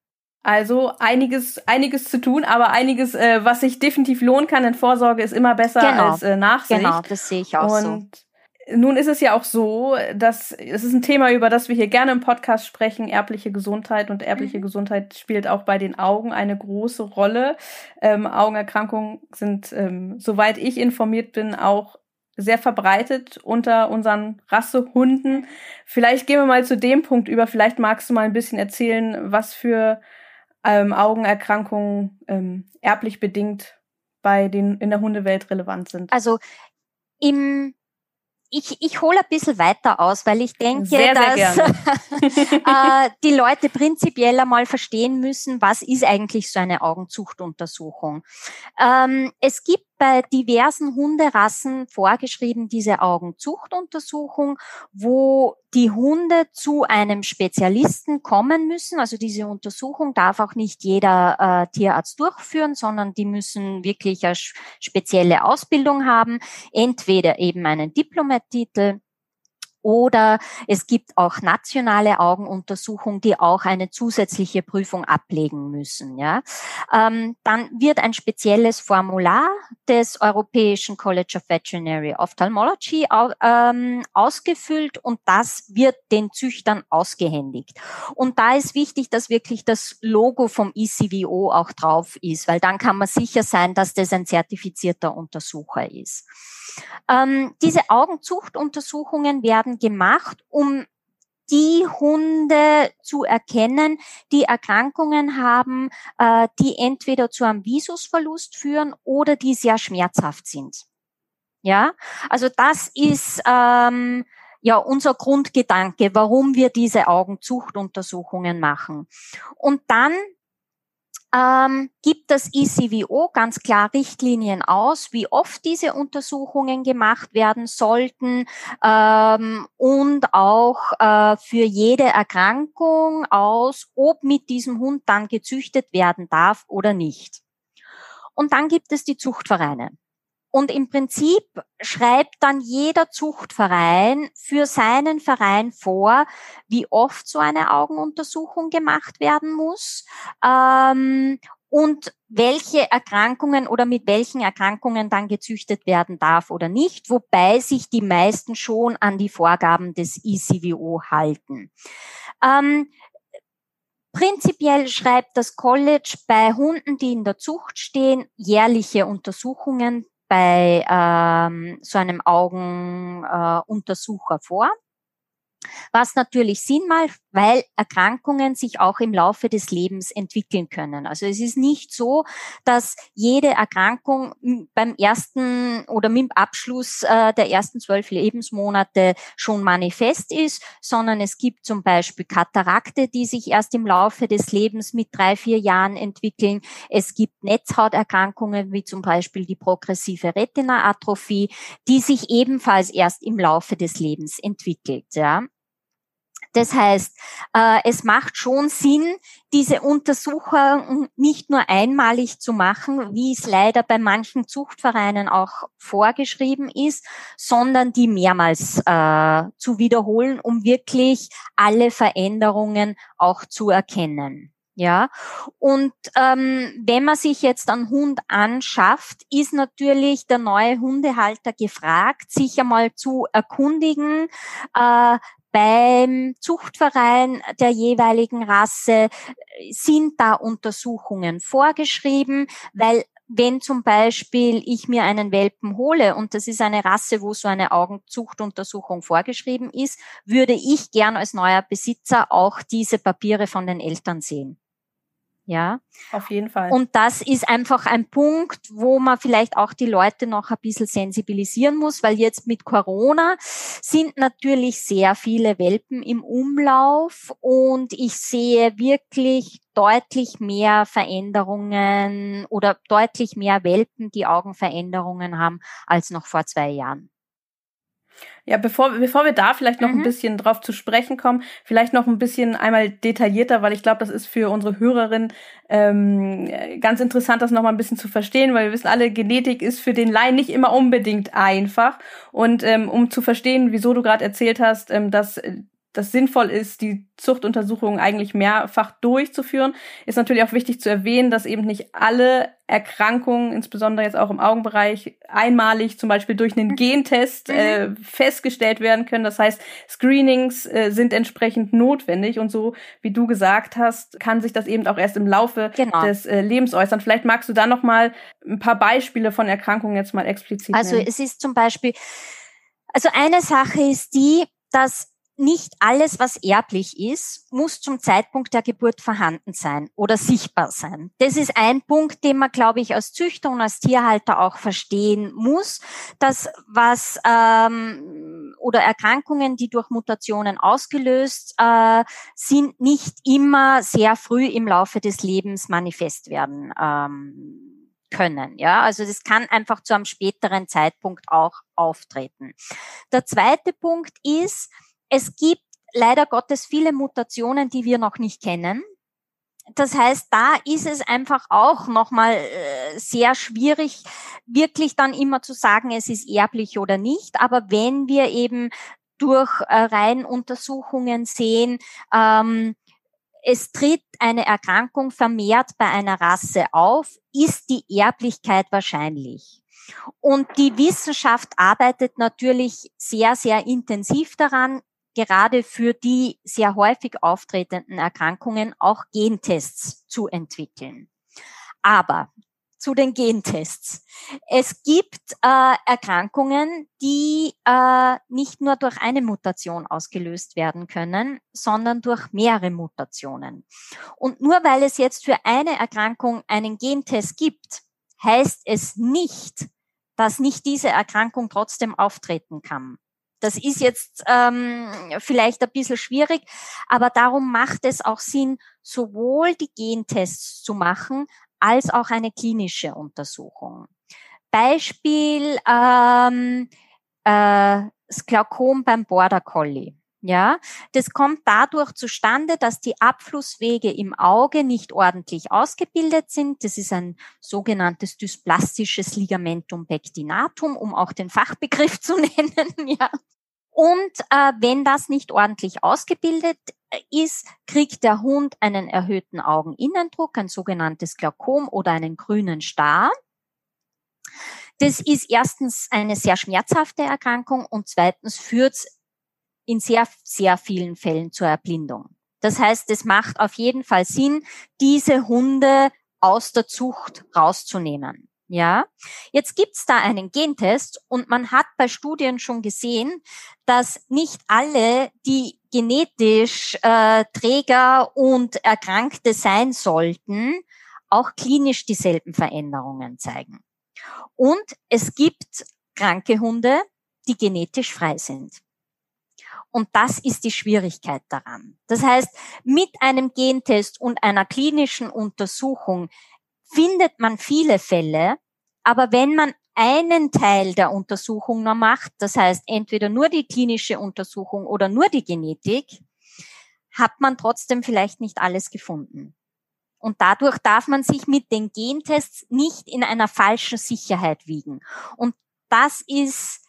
A: Also einiges, einiges zu tun, aber einiges, äh, was sich definitiv lohnen kann, denn Vorsorge ist immer besser genau. als äh, Nachsicht.
B: Genau, das sehe ich auch Und so
A: nun ist es ja auch so, dass es ist ein Thema, über das wir hier gerne im Podcast sprechen, erbliche Gesundheit. Und erbliche mhm. Gesundheit spielt auch bei den Augen eine große Rolle. Ähm, Augenerkrankungen sind, ähm, soweit ich informiert bin, auch sehr verbreitet unter unseren Rassehunden. Vielleicht gehen wir mal zu dem Punkt über. Vielleicht magst du mal ein bisschen erzählen, was für ähm, Augenerkrankungen ähm, erblich bedingt bei den in der Hundewelt relevant sind.
B: Also im ich, ich hole ein bisschen weiter aus, weil ich denke,
A: sehr,
B: dass
A: sehr
B: äh, die Leute prinzipiell einmal verstehen müssen, was ist eigentlich so eine Augenzuchtuntersuchung. Ähm, es gibt bei diversen Hunderassen vorgeschrieben diese Augenzuchtuntersuchung, wo die Hunde zu einem Spezialisten kommen müssen. Also diese Untersuchung darf auch nicht jeder äh, Tierarzt durchführen, sondern die müssen wirklich eine spezielle Ausbildung haben, entweder eben einen Diplomat-Titel oder es gibt auch nationale Augenuntersuchungen, die auch eine zusätzliche Prüfung ablegen müssen. Ja. Ähm, dann wird ein spezielles Formular des Europäischen College of Veterinary Ophthalmology ähm, ausgefüllt und das wird den Züchtern ausgehändigt. Und da ist wichtig, dass wirklich das Logo vom ECVO auch drauf ist, weil dann kann man sicher sein, dass das ein zertifizierter Untersucher ist. Ähm, diese Augenzuchtuntersuchungen werden gemacht, um die Hunde zu erkennen, die Erkrankungen haben, äh, die entweder zu einem Visusverlust führen oder die sehr schmerzhaft sind. Ja, also das ist ähm, ja unser Grundgedanke, warum wir diese Augenzuchtuntersuchungen machen. Und dann ähm, gibt das ECVO ganz klar Richtlinien aus, wie oft diese Untersuchungen gemacht werden sollten ähm, und auch äh, für jede Erkrankung aus, ob mit diesem Hund dann gezüchtet werden darf oder nicht. Und dann gibt es die Zuchtvereine. Und im Prinzip schreibt dann jeder Zuchtverein für seinen Verein vor, wie oft so eine Augenuntersuchung gemacht werden muss ähm, und welche Erkrankungen oder mit welchen Erkrankungen dann gezüchtet werden darf oder nicht, wobei sich die meisten schon an die Vorgaben des ECVO halten. Ähm, Prinzipiell schreibt das College bei Hunden, die in der Zucht stehen, jährliche Untersuchungen bei ähm, so einem Augenuntersucher äh, vor. Was natürlich Sinn macht, weil Erkrankungen sich auch im Laufe des Lebens entwickeln können. Also es ist nicht so, dass jede Erkrankung beim ersten oder mit Abschluss äh, der ersten zwölf Lebensmonate schon manifest ist, sondern es gibt zum Beispiel Katarakte, die sich erst im Laufe des Lebens mit drei, vier Jahren entwickeln. Es gibt Netzhauterkrankungen wie zum Beispiel die progressive Retinaatrophie, die sich ebenfalls erst im Laufe des Lebens entwickelt. Ja. Das heißt, äh, es macht schon Sinn, diese Untersuchung nicht nur einmalig zu machen, wie es leider bei manchen Zuchtvereinen auch vorgeschrieben ist, sondern die mehrmals äh, zu wiederholen, um wirklich alle Veränderungen auch zu erkennen. Ja, und ähm, wenn man sich jetzt einen Hund anschafft, ist natürlich der neue Hundehalter gefragt, sich einmal zu erkundigen, äh, beim Zuchtverein der jeweiligen Rasse sind da Untersuchungen vorgeschrieben, weil wenn zum Beispiel ich mir einen Welpen hole und das ist eine Rasse, wo so eine Augenzuchtuntersuchung vorgeschrieben ist, würde ich gern als neuer Besitzer auch diese Papiere von den Eltern sehen. Ja.
A: Auf jeden Fall.
B: Und das ist einfach ein Punkt, wo man vielleicht auch die Leute noch ein bisschen sensibilisieren muss, weil jetzt mit Corona sind natürlich sehr viele Welpen im Umlauf und ich sehe wirklich deutlich mehr Veränderungen oder deutlich mehr Welpen, die Augenveränderungen haben, als noch vor zwei Jahren.
A: Ja, bevor, bevor wir da vielleicht noch mhm. ein bisschen drauf zu sprechen kommen, vielleicht noch ein bisschen einmal detaillierter, weil ich glaube, das ist für unsere Hörerin ähm, ganz interessant, das noch mal ein bisschen zu verstehen, weil wir wissen alle, Genetik ist für den Laien nicht immer unbedingt einfach. Und ähm, um zu verstehen, wieso du gerade erzählt hast, ähm, dass äh, das sinnvoll ist, die Zuchtuntersuchungen eigentlich mehrfach durchzuführen, ist natürlich auch wichtig zu erwähnen, dass eben nicht alle Erkrankungen, insbesondere jetzt auch im Augenbereich, einmalig zum Beispiel durch einen mhm. Gentest mhm. äh, festgestellt werden können. Das heißt, Screenings äh, sind entsprechend notwendig und so, wie du gesagt hast, kann sich das eben auch erst im Laufe
B: genau.
A: des äh, Lebens äußern. Vielleicht magst du da noch mal ein paar Beispiele von Erkrankungen jetzt mal explizit
B: Also
A: nennen.
B: es ist zum Beispiel, also eine Sache ist die, dass nicht alles, was erblich ist, muss zum Zeitpunkt der Geburt vorhanden sein oder sichtbar sein. Das ist ein Punkt, den man, glaube ich, als Züchter und als Tierhalter auch verstehen muss, dass was ähm, oder Erkrankungen, die durch Mutationen ausgelöst äh, sind, nicht immer sehr früh im Laufe des Lebens manifest werden. Ähm, können. Ja, also das kann einfach zu einem späteren Zeitpunkt auch auftreten. Der zweite Punkt ist, es gibt leider Gottes viele Mutationen, die wir noch nicht kennen. Das heißt, da ist es einfach auch nochmal äh, sehr schwierig, wirklich dann immer zu sagen, es ist erblich oder nicht. Aber wenn wir eben durch äh, Reihenuntersuchungen sehen, ähm, es tritt eine Erkrankung vermehrt bei einer Rasse auf, ist die Erblichkeit wahrscheinlich. Und die Wissenschaft arbeitet natürlich sehr, sehr intensiv daran, gerade für die sehr häufig auftretenden Erkrankungen auch Gentests zu entwickeln. Aber zu den Gentests. Es gibt äh, Erkrankungen, die äh, nicht nur durch eine Mutation ausgelöst werden können, sondern durch mehrere Mutationen. Und nur weil es jetzt für eine Erkrankung einen Gentest gibt, heißt es nicht, dass nicht diese Erkrankung trotzdem auftreten kann. Das ist jetzt ähm, vielleicht ein bisschen schwierig, aber darum macht es auch Sinn, sowohl die Gentests zu machen, als auch eine klinische Untersuchung. Beispiel ähm, äh, das beim Border Collie. Ja, das kommt dadurch zustande, dass die Abflusswege im Auge nicht ordentlich ausgebildet sind. Das ist ein sogenanntes dysplastisches Ligamentum pectinatum, um auch den Fachbegriff zu nennen. Ja. Und äh, wenn das nicht ordentlich ausgebildet äh, ist, kriegt der Hund einen erhöhten Augeninnendruck, ein sogenanntes Glaukom oder einen grünen Star. Das ist erstens eine sehr schmerzhafte Erkrankung und zweitens führt es in sehr, sehr vielen Fällen zur Erblindung. Das heißt, es macht auf jeden Fall Sinn, diese Hunde aus der Zucht rauszunehmen. Ja, jetzt gibt's da einen Gentest und man hat bei Studien schon gesehen, dass nicht alle, die genetisch äh, Träger und Erkrankte sein sollten, auch klinisch dieselben Veränderungen zeigen. Und es gibt kranke Hunde, die genetisch frei sind. Und das ist die Schwierigkeit daran. Das heißt, mit einem Gentest und einer klinischen Untersuchung findet man viele Fälle, aber wenn man einen Teil der Untersuchung noch macht, das heißt entweder nur die klinische Untersuchung oder nur die Genetik, hat man trotzdem vielleicht nicht alles gefunden. Und dadurch darf man sich mit den Gentests nicht in einer falschen Sicherheit wiegen. Und das ist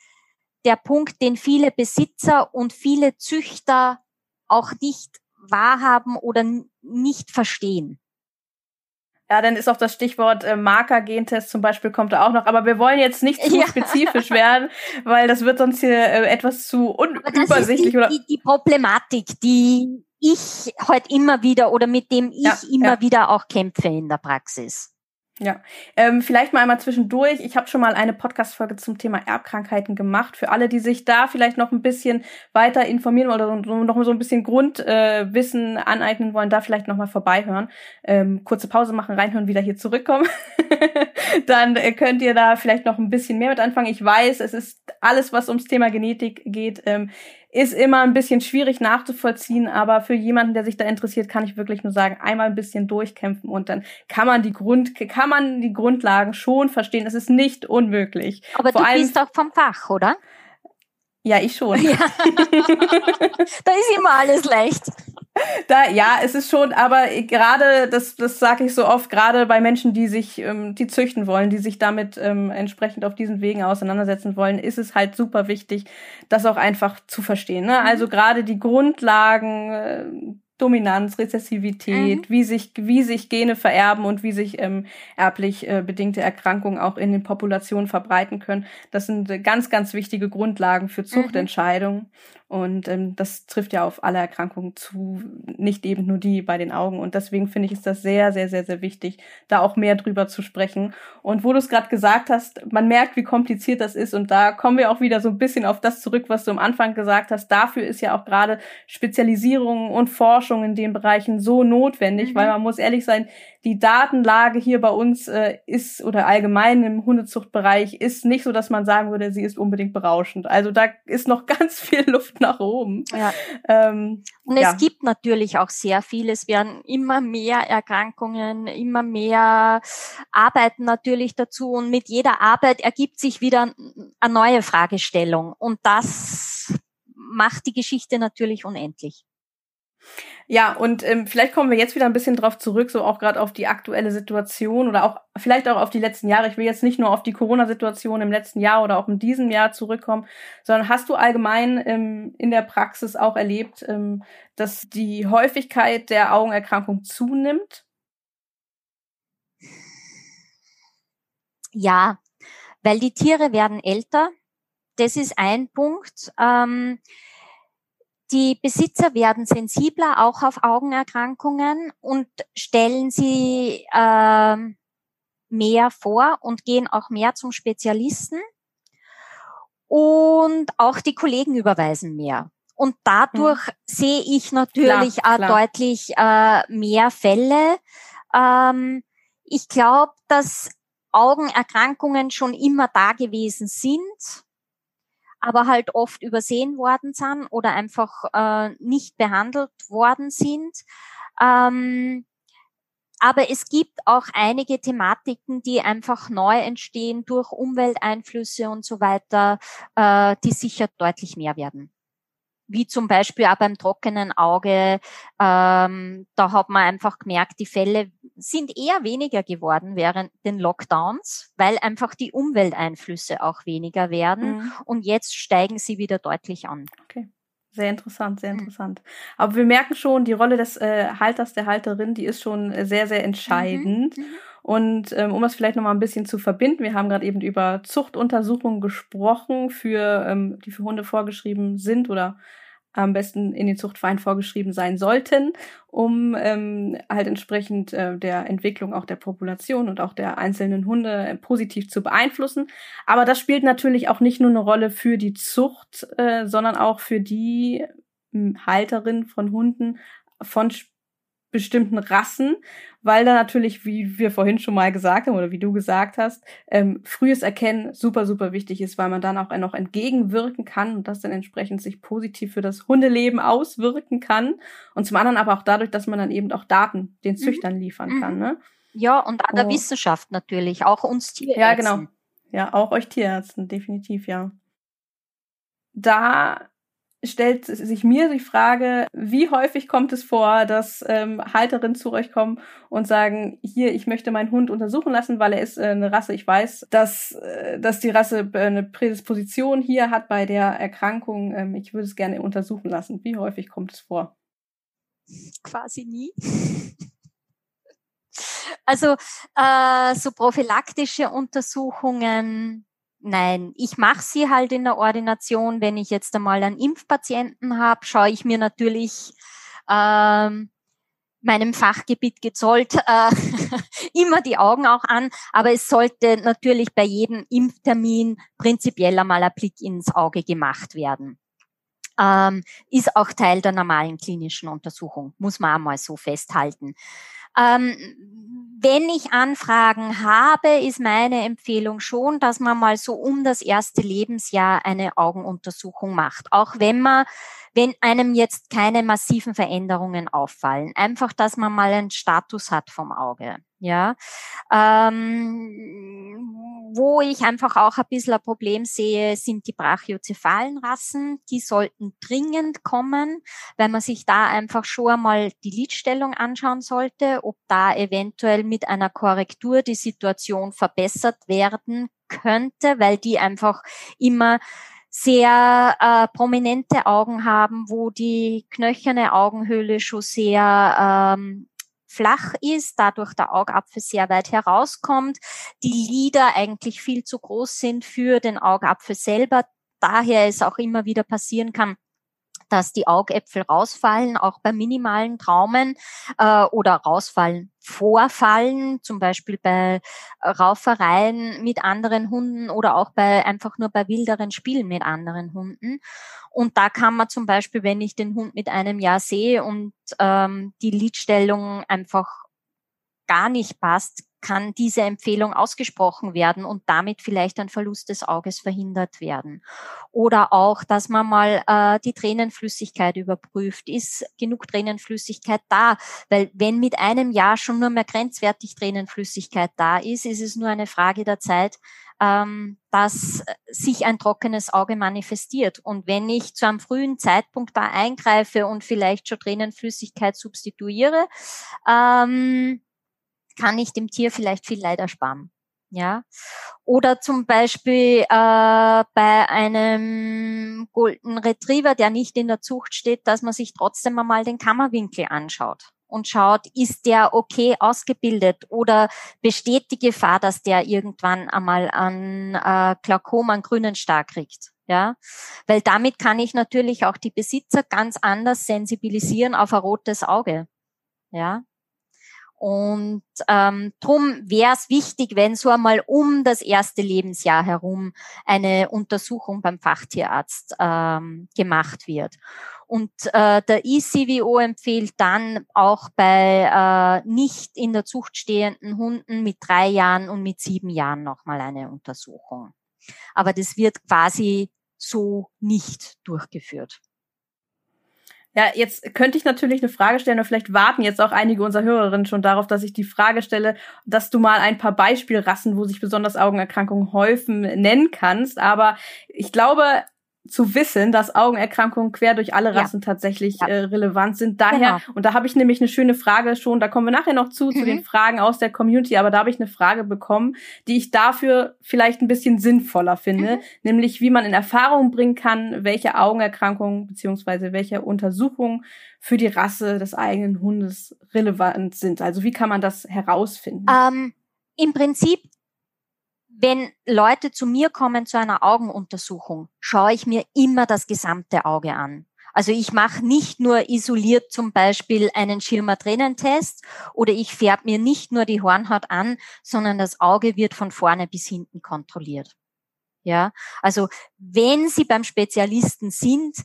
B: der Punkt, den viele Besitzer und viele Züchter auch nicht wahrhaben oder nicht verstehen.
A: Ja, dann ist auch das Stichwort äh, Marker-Gentest zum Beispiel kommt da auch noch. Aber wir wollen jetzt nicht zu ja. spezifisch werden, weil das wird sonst hier äh, etwas zu unübersichtlich.
B: Die, oder? Die, die Problematik, die ich heute immer wieder oder mit dem ich ja, immer ja. wieder auch kämpfe in der Praxis.
A: Ja, ähm, vielleicht mal einmal zwischendurch. Ich habe schon mal eine Podcast-Folge zum Thema Erbkrankheiten gemacht. Für alle, die sich da vielleicht noch ein bisschen weiter informieren oder so, noch so ein bisschen Grundwissen äh, aneignen wollen, da vielleicht noch mal vorbeihören. Ähm, kurze Pause machen, reinhören, wieder hier zurückkommen. Dann äh, könnt ihr da vielleicht noch ein bisschen mehr mit anfangen. Ich weiß, es ist alles, was ums Thema Genetik geht. Ähm, ist immer ein bisschen schwierig nachzuvollziehen, aber für jemanden, der sich da interessiert, kann ich wirklich nur sagen, einmal ein bisschen durchkämpfen und dann kann man die Grund, kann man die Grundlagen schon verstehen. Es ist nicht unmöglich.
B: Aber Vor du allem, bist doch vom Fach, oder?
A: Ja, ich schon. Ja.
B: da ist immer alles leicht.
A: Da, ja, es ist schon, aber gerade, das, das sage ich so oft, gerade bei Menschen, die sich, ähm, die züchten wollen, die sich damit ähm, entsprechend auf diesen Wegen auseinandersetzen wollen, ist es halt super wichtig, das auch einfach zu verstehen. Ne? Also mhm. gerade die Grundlagen, äh, Dominanz, Rezessivität, mhm. wie sich wie sich Gene vererben und wie sich ähm, erblich äh, bedingte Erkrankungen auch in den Populationen verbreiten können. Das sind äh, ganz ganz wichtige Grundlagen für mhm. Zuchtentscheidungen. Mhm. Und ähm, das trifft ja auf alle Erkrankungen zu, nicht eben nur die bei den Augen. Und deswegen finde ich, ist das sehr, sehr, sehr, sehr wichtig, da auch mehr drüber zu sprechen. Und wo du es gerade gesagt hast, man merkt, wie kompliziert das ist. Und da kommen wir auch wieder so ein bisschen auf das zurück, was du am Anfang gesagt hast. Dafür ist ja auch gerade Spezialisierung und Forschung in den Bereichen so notwendig, mhm. weil man muss ehrlich sein, die Datenlage hier bei uns äh, ist oder allgemein im Hundezuchtbereich ist nicht so, dass man sagen würde, sie ist unbedingt berauschend. Also da ist noch ganz viel Luft nach oben.
B: Ja. Ähm, Und es ja. gibt natürlich auch sehr viel. Es werden immer mehr Erkrankungen, immer mehr Arbeiten natürlich dazu. Und mit jeder Arbeit ergibt sich wieder eine neue Fragestellung. Und das macht die Geschichte natürlich unendlich.
A: Ja, und ähm, vielleicht kommen wir jetzt wieder ein bisschen drauf zurück, so auch gerade auf die aktuelle Situation oder auch vielleicht auch auf die letzten Jahre. Ich will jetzt nicht nur auf die Corona-Situation im letzten Jahr oder auch in diesem Jahr zurückkommen, sondern hast du allgemein ähm, in der Praxis auch erlebt, ähm, dass die Häufigkeit der Augenerkrankung zunimmt?
B: Ja, weil die Tiere werden älter. Das ist ein Punkt. Ähm, die Besitzer werden sensibler auch auf Augenerkrankungen und stellen sie äh, mehr vor und gehen auch mehr zum Spezialisten. Und auch die Kollegen überweisen mehr. Und dadurch hm. sehe ich natürlich klar, auch klar. deutlich äh, mehr Fälle. Ähm, ich glaube, dass Augenerkrankungen schon immer da gewesen sind aber halt oft übersehen worden sind oder einfach äh, nicht behandelt worden sind. Ähm, aber es gibt auch einige Thematiken, die einfach neu entstehen durch Umwelteinflüsse und so weiter, äh, die sicher deutlich mehr werden wie zum Beispiel auch beim trockenen Auge. Ähm, da hat man einfach gemerkt, die Fälle sind eher weniger geworden während den Lockdowns, weil einfach die Umwelteinflüsse auch weniger werden. Mhm. Und jetzt steigen sie wieder deutlich an.
A: Okay. Sehr interessant, sehr mhm. interessant. Aber wir merken schon, die Rolle des äh, Halters, der Halterin, die ist schon sehr, sehr entscheidend. Mhm. Mhm. Und ähm, um das vielleicht nochmal ein bisschen zu verbinden, wir haben gerade eben über Zuchtuntersuchungen gesprochen, für, ähm, die für Hunde vorgeschrieben sind oder am besten in den Zuchtverein vorgeschrieben sein sollten, um ähm, halt entsprechend äh, der Entwicklung auch der Population und auch der einzelnen Hunde äh, positiv zu beeinflussen. Aber das spielt natürlich auch nicht nur eine Rolle für die Zucht, äh, sondern auch für die äh, Halterin von Hunden von bestimmten Rassen, weil da natürlich, wie wir vorhin schon mal gesagt haben oder wie du gesagt hast, ähm, frühes Erkennen super, super wichtig ist, weil man dann auch noch entgegenwirken kann und das dann entsprechend sich positiv für das Hundeleben auswirken kann. Und zum anderen aber auch dadurch, dass man dann eben auch Daten den mhm. Züchtern liefern kann. Ne?
B: Ja, und an der oh. Wissenschaft natürlich, auch uns
A: Tierärzten. Ja, genau. Ja, auch euch Tierärzten, definitiv, ja. Da stellt sich mir die Frage, wie häufig kommt es vor, dass ähm, Halterinnen zu euch kommen und sagen, hier, ich möchte meinen Hund untersuchen lassen, weil er ist äh, eine Rasse, ich weiß, dass, äh, dass die Rasse äh, eine Prädisposition hier hat bei der Erkrankung, ähm, ich würde es gerne untersuchen lassen. Wie häufig kommt es vor?
B: Quasi nie. Also äh, so prophylaktische Untersuchungen Nein, ich mache sie halt in der Ordination. Wenn ich jetzt einmal einen Impfpatienten habe, schaue ich mir natürlich ähm, meinem Fachgebiet gezollt äh, immer die Augen auch an. Aber es sollte natürlich bei jedem Impftermin prinzipiell einmal ein Blick ins Auge gemacht werden. Ähm, ist auch Teil der normalen klinischen Untersuchung, muss man einmal so festhalten. Ähm, wenn ich Anfragen habe, ist meine Empfehlung schon, dass man mal so um das erste Lebensjahr eine Augenuntersuchung macht. Auch wenn man, wenn einem jetzt keine massiven Veränderungen auffallen. Einfach, dass man mal einen Status hat vom Auge. Ja, ähm, wo ich einfach auch ein bisschen ein Problem sehe, sind die brachiozephalen Rassen. Die sollten dringend kommen, weil man sich da einfach schon einmal die Lidstellung anschauen sollte, ob da eventuell mit einer Korrektur die Situation verbessert werden könnte, weil die einfach immer sehr äh, prominente Augen haben, wo die knöcherne Augenhöhle schon sehr ähm, flach ist, dadurch der Augapfel sehr weit herauskommt, die Lider eigentlich viel zu groß sind für den Augapfel selber, daher es auch immer wieder passieren kann, dass die Augäpfel rausfallen, auch bei minimalen Traumen äh, oder rausfallen, vorfallen, zum Beispiel bei Raufereien mit anderen Hunden oder auch bei einfach nur bei wilderen Spielen mit anderen Hunden. Und da kann man zum Beispiel, wenn ich den Hund mit einem Jahr sehe und ähm, die Lidstellung einfach gar nicht passt, kann diese Empfehlung ausgesprochen werden und damit vielleicht ein Verlust des Auges verhindert werden. Oder auch, dass man mal äh, die Tränenflüssigkeit überprüft. Ist genug Tränenflüssigkeit da? Weil wenn mit einem Jahr schon nur mehr grenzwertig Tränenflüssigkeit da ist, ist es nur eine Frage der Zeit, ähm, dass sich ein trockenes Auge manifestiert. Und wenn ich zu einem frühen Zeitpunkt da eingreife und vielleicht schon Tränenflüssigkeit substituiere, ähm, kann ich dem Tier vielleicht viel Leid ersparen. Ja. Oder zum Beispiel äh, bei einem Golden Retriever, der nicht in der Zucht steht, dass man sich trotzdem einmal den Kammerwinkel anschaut und schaut, ist der okay ausgebildet oder besteht die Gefahr, dass der irgendwann einmal an äh, Glaukom, an grünen Star kriegt. Ja, weil damit kann ich natürlich auch die Besitzer ganz anders sensibilisieren auf ein rotes Auge. Ja, und ähm, drum wäre es wichtig, wenn so einmal um das erste Lebensjahr herum eine Untersuchung beim Fachtierarzt ähm, gemacht wird. Und äh, der ECWO empfiehlt dann auch bei äh, nicht in der Zucht stehenden Hunden mit drei Jahren und mit sieben Jahren nochmal eine Untersuchung. Aber das wird quasi so nicht durchgeführt.
A: Ja, jetzt könnte ich natürlich eine Frage stellen, oder vielleicht warten jetzt auch einige unserer Hörerinnen schon darauf, dass ich die Frage stelle, dass du mal ein paar Beispielrassen, wo sich besonders Augenerkrankungen häufen, nennen kannst. Aber ich glaube, zu wissen, dass Augenerkrankungen quer durch alle Rassen ja. tatsächlich ja. Äh, relevant sind. Daher, genau. und da habe ich nämlich eine schöne Frage schon, da kommen wir nachher noch zu, mhm. zu den mhm. Fragen aus der Community, aber da habe ich eine Frage bekommen, die ich dafür vielleicht ein bisschen sinnvoller finde, mhm. nämlich wie man in Erfahrung bringen kann, welche Augenerkrankungen beziehungsweise welche Untersuchungen für die Rasse des eigenen Hundes relevant sind. Also wie kann man das herausfinden?
B: Ähm, Im Prinzip wenn Leute zu mir kommen zu einer Augenuntersuchung, schaue ich mir immer das gesamte Auge an. Also ich mache nicht nur isoliert zum Beispiel einen Schirmer-Tränentest oder ich färbe mir nicht nur die Hornhaut an, sondern das Auge wird von vorne bis hinten kontrolliert. Ja, also wenn Sie beim Spezialisten sind,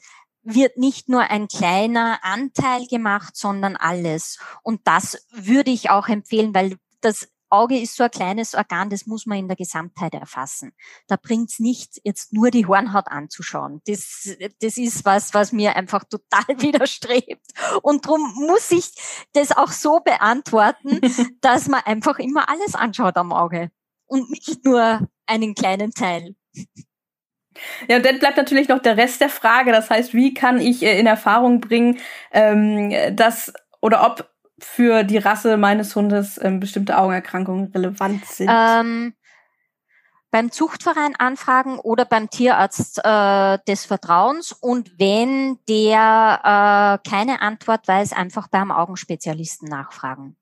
B: wird nicht nur ein kleiner Anteil gemacht, sondern alles. Und das würde ich auch empfehlen, weil das Auge ist so ein kleines Organ, das muss man in der Gesamtheit erfassen. Da bringt's nicht, jetzt nur die Hornhaut anzuschauen. Das, das ist was, was mir einfach total widerstrebt. Und darum muss ich das auch so beantworten, dass man einfach immer alles anschaut am Auge und nicht nur einen kleinen Teil.
A: Ja, und dann bleibt natürlich noch der Rest der Frage. Das heißt, wie kann ich äh, in Erfahrung bringen, ähm, dass oder ob für die Rasse meines Hundes ähm, bestimmte Augenerkrankungen relevant sind?
B: Ähm, beim Zuchtverein anfragen oder beim Tierarzt äh, des Vertrauens und wenn der äh, keine Antwort weiß, einfach beim Augenspezialisten nachfragen.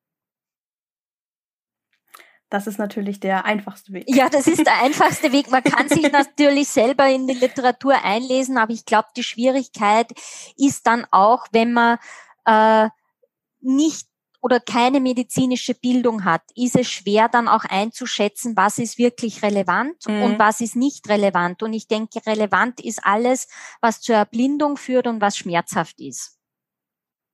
A: Das ist natürlich der einfachste Weg.
B: Ja, das ist der einfachste Weg. Man kann sich natürlich selber in die Literatur einlesen, aber ich glaube, die Schwierigkeit ist dann auch, wenn man äh, nicht oder keine medizinische Bildung hat, ist es schwer dann auch einzuschätzen, was ist wirklich relevant mhm. und was ist nicht relevant. Und ich denke, relevant ist alles, was zur Erblindung führt und was schmerzhaft ist.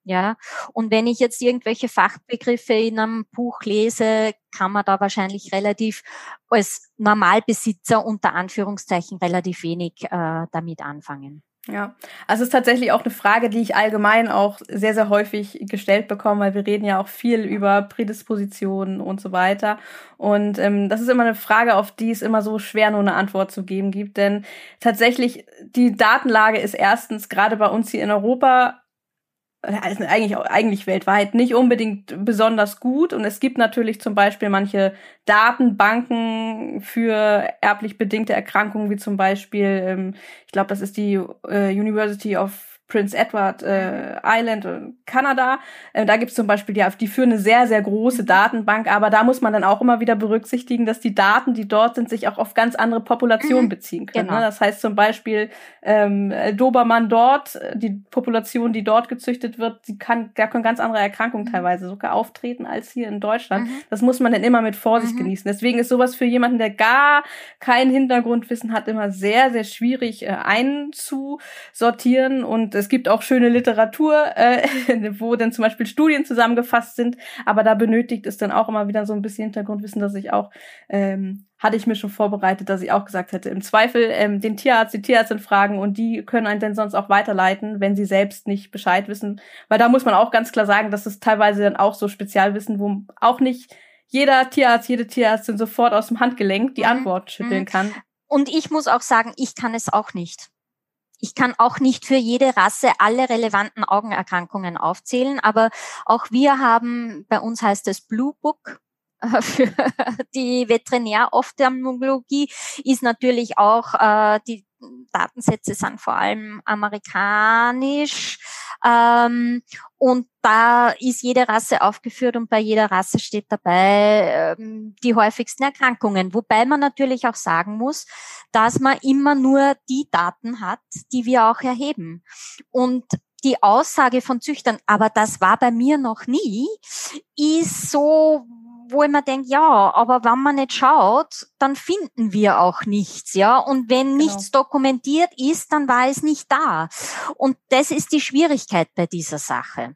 B: Ja, und wenn ich jetzt irgendwelche Fachbegriffe in einem Buch lese, kann man da wahrscheinlich relativ als Normalbesitzer unter Anführungszeichen relativ wenig äh, damit anfangen.
A: Ja, also es ist tatsächlich auch eine Frage, die ich allgemein auch sehr, sehr häufig gestellt bekomme, weil wir reden ja auch viel über Prädispositionen und so weiter. Und ähm, das ist immer eine Frage, auf die es immer so schwer nur eine Antwort zu geben gibt. Denn tatsächlich, die Datenlage ist erstens gerade bei uns hier in Europa also eigentlich, eigentlich weltweit nicht unbedingt besonders gut. Und es gibt natürlich zum Beispiel manche Datenbanken für erblich bedingte Erkrankungen, wie zum Beispiel, ähm, ich glaube, das ist die äh, University of Prince Edward äh, Island, äh, Kanada. Äh, da gibt's zum Beispiel die, die führen eine sehr, sehr große Datenbank, aber da muss man dann auch immer wieder berücksichtigen, dass die Daten, die dort sind, sich auch auf ganz andere Populationen mhm. beziehen können. Genau. Ne? Das heißt zum Beispiel, ähm, Dobermann dort, die Population, die dort gezüchtet wird, die kann, da können ganz andere Erkrankungen mhm. teilweise sogar auftreten als hier in Deutschland. Mhm. Das muss man dann immer mit Vorsicht mhm. genießen. Deswegen ist sowas für jemanden, der gar kein Hintergrundwissen hat, immer sehr, sehr schwierig äh, einzusortieren und es gibt auch schöne Literatur, äh, wo dann zum Beispiel Studien zusammengefasst sind, aber da benötigt es dann auch immer wieder so ein bisschen Hintergrundwissen, dass ich auch, ähm, hatte ich mir schon vorbereitet, dass ich auch gesagt hätte, im Zweifel ähm, den Tierarzt, die Tierärztin fragen und die können einen dann sonst auch weiterleiten, wenn sie selbst nicht Bescheid wissen. Weil da muss man auch ganz klar sagen, dass es teilweise dann auch so Spezialwissen, wo auch nicht jeder Tierarzt, jede Tierärztin sofort aus dem Handgelenk die mhm. Antwort schütteln mhm. kann.
B: Und ich muss auch sagen, ich kann es auch nicht. Ich kann auch nicht für jede Rasse alle relevanten Augenerkrankungen aufzählen, aber auch wir haben, bei uns heißt es Blue Book, für die Veterinärophthalmologie ist natürlich auch äh, die Datensätze sind vor allem amerikanisch ähm, und da ist jede Rasse aufgeführt und bei jeder Rasse steht dabei ähm, die häufigsten Erkrankungen. Wobei man natürlich auch sagen muss, dass man immer nur die Daten hat, die wir auch erheben. Und die Aussage von Züchtern, aber das war bei mir noch nie, ist so, wo ich mir denke, ja, aber wenn man nicht schaut, dann finden wir auch nichts, ja. Und wenn genau. nichts dokumentiert ist, dann war es nicht da. Und das ist die Schwierigkeit bei dieser Sache.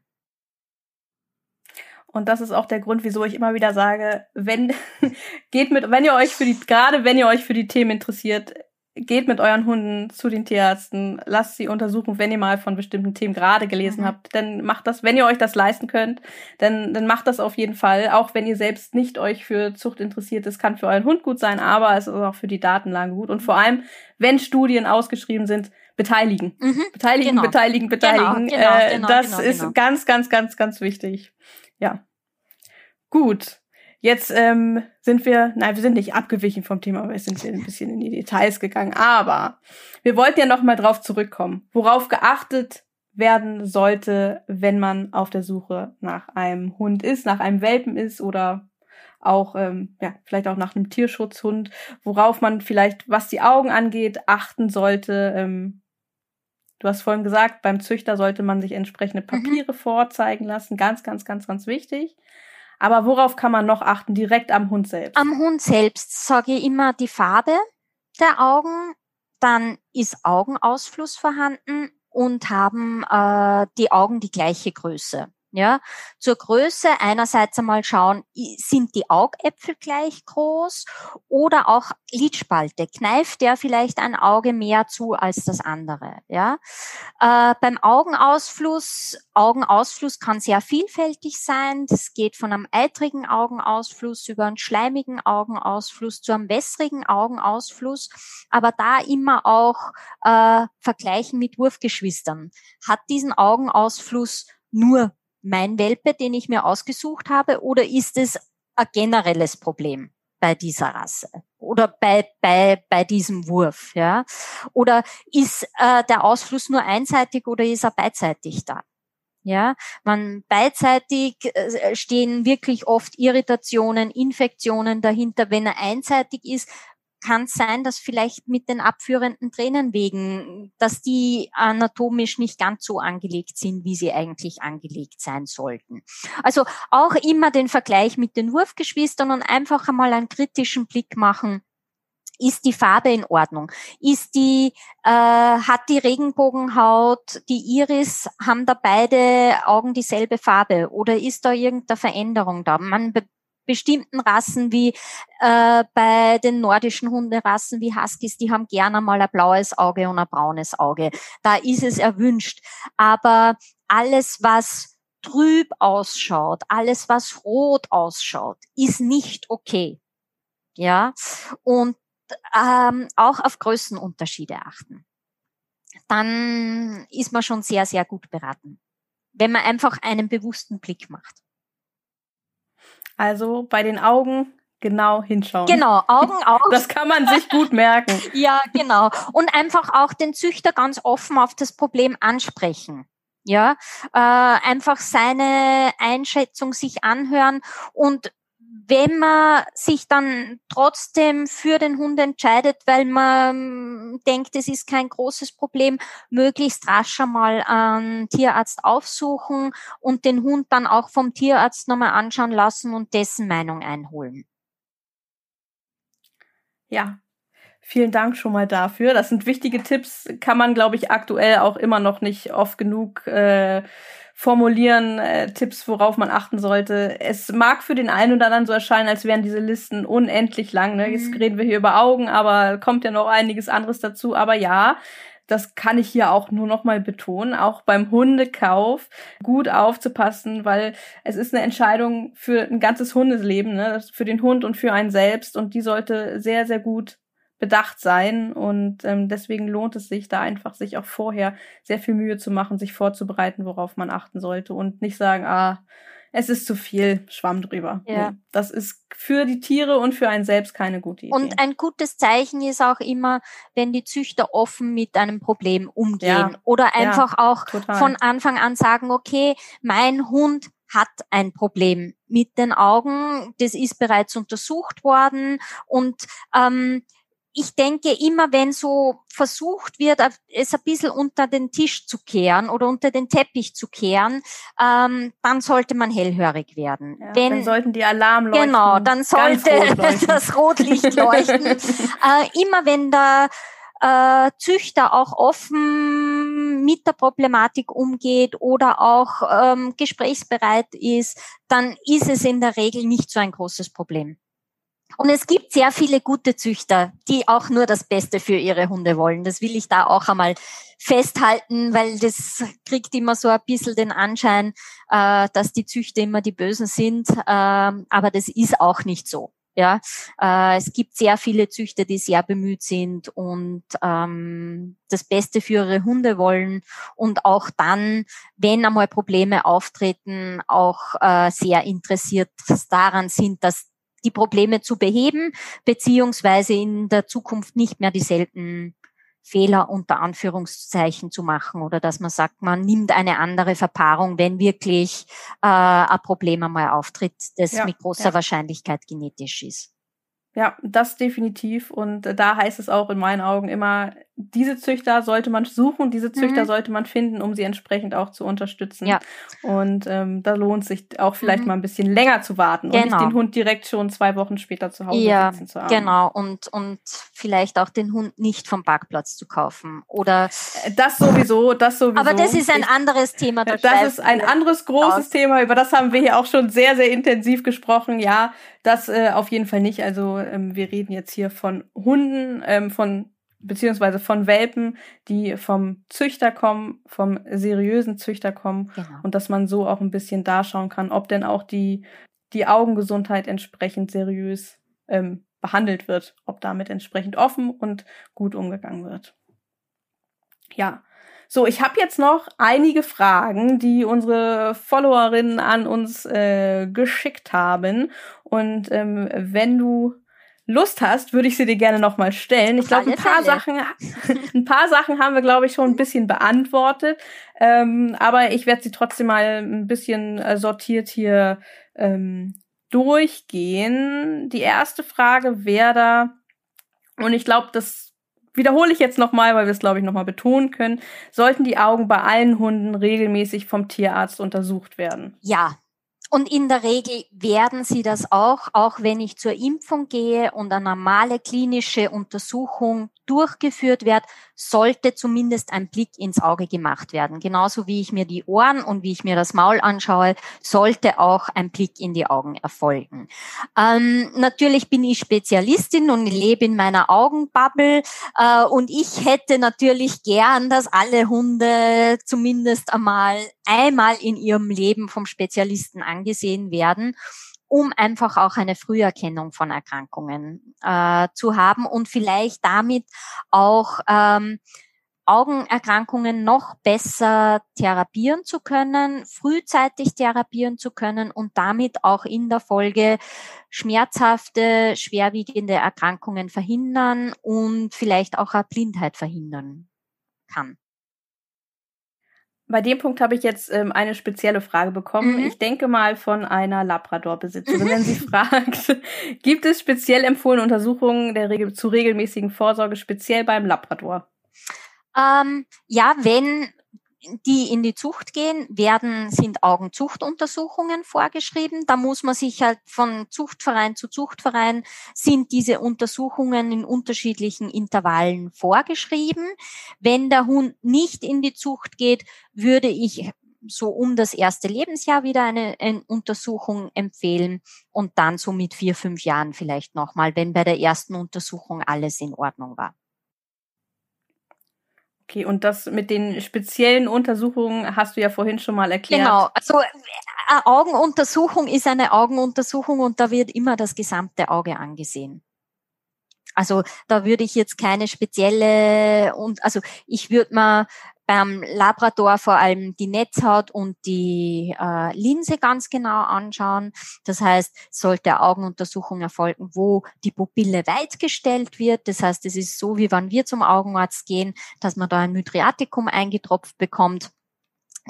A: Und das ist auch der Grund, wieso ich immer wieder sage, wenn, geht mit, wenn ihr euch für die, gerade wenn ihr euch für die Themen interessiert, geht mit euren Hunden zu den Tierärzten, lasst sie untersuchen, wenn ihr mal von bestimmten Themen gerade gelesen mhm. habt. Dann macht das, wenn ihr euch das leisten könnt, dann, dann macht das auf jeden Fall. Auch wenn ihr selbst nicht euch für Zucht interessiert, es kann für euren Hund gut sein, aber es ist auch für die Datenlage gut. Und vor allem, wenn Studien ausgeschrieben sind, beteiligen. Mhm. Beteiligen, genau. beteiligen, beteiligen. Genau, genau, äh, genau, das genau, ist genau. ganz, ganz, ganz, ganz wichtig. Ja. Gut. Jetzt ähm, sind wir, nein, wir sind nicht abgewichen vom Thema, aber wir sind hier ein bisschen in die Details gegangen. Aber wir wollten ja noch mal drauf zurückkommen, worauf geachtet werden sollte, wenn man auf der Suche nach einem Hund ist, nach einem Welpen ist oder auch ähm, ja vielleicht auch nach einem Tierschutzhund, worauf man vielleicht, was die Augen angeht, achten sollte. Ähm, du hast vorhin gesagt, beim Züchter sollte man sich entsprechende mhm. Papiere mhm. vorzeigen lassen, ganz, ganz, ganz, ganz wichtig. Aber worauf kann man noch achten, direkt am Hund selbst?
B: Am Hund selbst sage ich immer die Farbe der Augen, dann ist Augenausfluss vorhanden und haben äh, die Augen die gleiche Größe. Ja, zur Größe einerseits einmal schauen, sind die Augäpfel gleich groß oder auch Lidspalte. Kneift der vielleicht ein Auge mehr zu als das andere? Ja, äh, beim Augenausfluss, Augenausfluss kann sehr vielfältig sein. Das geht von einem eitrigen Augenausfluss über einen schleimigen Augenausfluss zu einem wässrigen Augenausfluss. Aber da immer auch äh, vergleichen mit Wurfgeschwistern. Hat diesen Augenausfluss nur mein Welpe, den ich mir ausgesucht habe, oder ist es ein generelles Problem bei dieser Rasse oder bei, bei, bei diesem Wurf? Ja? Oder ist äh, der Ausfluss nur einseitig oder ist er beidseitig da? Ja, man beidseitig äh, stehen wirklich oft Irritationen, Infektionen dahinter. Wenn er einseitig ist, kann sein, dass vielleicht mit den abführenden Tränenwegen, dass die anatomisch nicht ganz so angelegt sind, wie sie eigentlich angelegt sein sollten. Also auch immer den Vergleich mit den Wurfgeschwistern und einfach einmal einen kritischen Blick machen. Ist die Farbe in Ordnung? Ist die, äh, hat die Regenbogenhaut, die Iris, haben da beide Augen dieselbe Farbe oder ist da irgendeine Veränderung da? Man bestimmten Rassen wie äh, bei den nordischen Hunderassen wie Huskies, die haben gerne mal ein blaues Auge und ein braunes Auge. Da ist es erwünscht. Aber alles, was trüb ausschaut, alles, was rot ausschaut, ist nicht okay. Ja, und ähm, auch auf Größenunterschiede achten. Dann ist man schon sehr, sehr gut beraten. wenn man einfach einen bewussten Blick macht.
A: Also bei den Augen genau hinschauen.
B: Genau, Augen auch.
A: Das kann man sich gut merken.
B: ja, genau. Und einfach auch den Züchter ganz offen auf das Problem ansprechen. Ja, äh, einfach seine Einschätzung sich anhören und wenn man sich dann trotzdem für den Hund entscheidet, weil man ähm, denkt, es ist kein großes Problem, möglichst rasch einmal einen Tierarzt aufsuchen und den Hund dann auch vom Tierarzt nochmal anschauen lassen und dessen Meinung einholen.
A: Ja, vielen Dank schon mal dafür. Das sind wichtige Tipps, kann man, glaube ich, aktuell auch immer noch nicht oft genug äh, formulieren, äh, Tipps, worauf man achten sollte. Es mag für den einen oder anderen so erscheinen, als wären diese Listen unendlich lang. Ne? Jetzt mhm. reden wir hier über Augen, aber kommt ja noch einiges anderes dazu. Aber ja, das kann ich hier auch nur noch mal betonen, auch beim Hundekauf gut aufzupassen, weil es ist eine Entscheidung für ein ganzes Hundesleben, ne? für den Hund und für einen selbst und die sollte sehr, sehr gut bedacht sein und ähm, deswegen lohnt es sich da einfach sich auch vorher sehr viel Mühe zu machen, sich vorzubereiten, worauf man achten sollte und nicht sagen, ah, es ist zu viel, Schwamm drüber. Ja. Nee, das ist für die Tiere und für einen selbst keine gute Idee.
B: Und ein gutes Zeichen ist auch immer, wenn die Züchter offen mit einem Problem umgehen ja. oder einfach ja, auch total. von Anfang an sagen, okay, mein Hund hat ein Problem mit den Augen, das ist bereits untersucht worden und ähm, ich denke immer, wenn so versucht wird, es ein bisschen unter den Tisch zu kehren oder unter den Teppich zu kehren, ähm, dann sollte man hellhörig werden.
A: Ja, wenn, dann sollten die Alarmleuchten
B: Genau, dann sollte rot das Rotlicht leuchten. äh, immer wenn der äh, Züchter auch offen mit der Problematik umgeht oder auch ähm, gesprächsbereit ist, dann ist es in der Regel nicht so ein großes Problem. Und es gibt sehr viele gute Züchter, die auch nur das Beste für ihre Hunde wollen. Das will ich da auch einmal festhalten, weil das kriegt immer so ein bisschen den Anschein, äh, dass die Züchter immer die Bösen sind. Äh, aber das ist auch nicht so. Ja, äh, es gibt sehr viele Züchter, die sehr bemüht sind und ähm, das Beste für ihre Hunde wollen und auch dann, wenn einmal Probleme auftreten, auch äh, sehr interessiert daran sind, dass die Probleme zu beheben, beziehungsweise in der Zukunft nicht mehr dieselben Fehler unter Anführungszeichen zu machen oder dass man sagt, man nimmt eine andere Verpaarung, wenn wirklich äh, ein Problem einmal auftritt, das ja, mit großer ja. Wahrscheinlichkeit genetisch ist.
A: Ja, das definitiv. Und da heißt es auch in meinen Augen immer, diese Züchter sollte man suchen, diese Züchter mhm. sollte man finden, um sie entsprechend auch zu unterstützen. Ja. Und ähm, da lohnt sich auch vielleicht mhm. mal ein bisschen länger zu warten genau. und nicht genau. den Hund direkt schon zwei Wochen später zu Hause ja, sitzen zu haben.
B: Genau, und, und vielleicht auch den Hund nicht vom Parkplatz zu kaufen. Oder
A: äh, das sowieso, das sowieso.
B: Aber das ist ein anderes Thema.
A: Da das ist ein anderes großes aus. Thema, über das haben wir hier auch schon sehr, sehr intensiv gesprochen. Ja, das äh, auf jeden Fall nicht. Also ähm, wir reden jetzt hier von Hunden, ähm, von beziehungsweise von Welpen, die vom Züchter kommen, vom seriösen Züchter kommen genau. und dass man so auch ein bisschen daschauen kann, ob denn auch die, die Augengesundheit entsprechend seriös ähm, behandelt wird, ob damit entsprechend offen und gut umgegangen wird. Ja, so, ich habe jetzt noch einige Fragen, die unsere Followerinnen an uns äh, geschickt haben. Und ähm, wenn du Lust hast, würde ich sie dir gerne nochmal stellen. Ich glaube, ein paar Sachen, ein paar Sachen haben wir, glaube ich, schon ein bisschen beantwortet. Ähm, aber ich werde sie trotzdem mal ein bisschen äh, sortiert hier ähm, durchgehen. Die erste Frage wäre da, und ich glaube, das wiederhole ich jetzt nochmal, weil wir es, glaube ich, nochmal betonen können. Sollten die Augen bei allen Hunden regelmäßig vom Tierarzt untersucht werden?
B: Ja, und in der Regel werden sie das auch, auch wenn ich zur Impfung gehe und eine normale klinische Untersuchung durchgeführt wird, sollte zumindest ein Blick ins Auge gemacht werden. Genauso wie ich mir die Ohren und wie ich mir das Maul anschaue, sollte auch ein Blick in die Augen erfolgen. Ähm, natürlich bin ich Spezialistin und lebe in meiner Augenbubble äh, und ich hätte natürlich gern, dass alle Hunde zumindest einmal einmal in ihrem Leben vom Spezialisten angesehen werden um einfach auch eine Früherkennung von Erkrankungen äh, zu haben und vielleicht damit auch ähm, Augenerkrankungen noch besser therapieren zu können, frühzeitig therapieren zu können und damit auch in der Folge schmerzhafte, schwerwiegende Erkrankungen verhindern und vielleicht auch Blindheit verhindern kann.
A: Bei dem Punkt habe ich jetzt ähm, eine spezielle Frage bekommen. Mhm. Ich denke mal von einer Labrador-Besitzerin, mhm. wenn sie fragt, gibt es speziell empfohlene Untersuchungen der Regel zu regelmäßigen Vorsorge, speziell beim Labrador?
B: Ähm, ja, wenn die in die Zucht gehen, werden, sind Augenzuchtuntersuchungen vorgeschrieben. Da muss man sich halt von Zuchtverein zu Zuchtverein sind diese Untersuchungen in unterschiedlichen Intervallen vorgeschrieben. Wenn der Hund nicht in die Zucht geht, würde ich so um das erste Lebensjahr wieder eine, eine Untersuchung empfehlen und dann so mit vier, fünf Jahren vielleicht nochmal, wenn bei der ersten Untersuchung alles in Ordnung war.
A: Okay, und das mit den speziellen Untersuchungen hast du ja vorhin schon mal erklärt.
B: Genau, also eine Augenuntersuchung ist eine Augenuntersuchung und da wird immer das gesamte Auge angesehen. Also da würde ich jetzt keine spezielle und also ich würde mal beim Labrador vor allem die Netzhaut und die äh, Linse ganz genau anschauen. Das heißt, sollte Augenuntersuchung erfolgen, wo die Pupille weit gestellt wird. Das heißt, es ist so, wie wenn wir zum Augenarzt gehen, dass man da ein Mydriatikum eingetropft bekommt.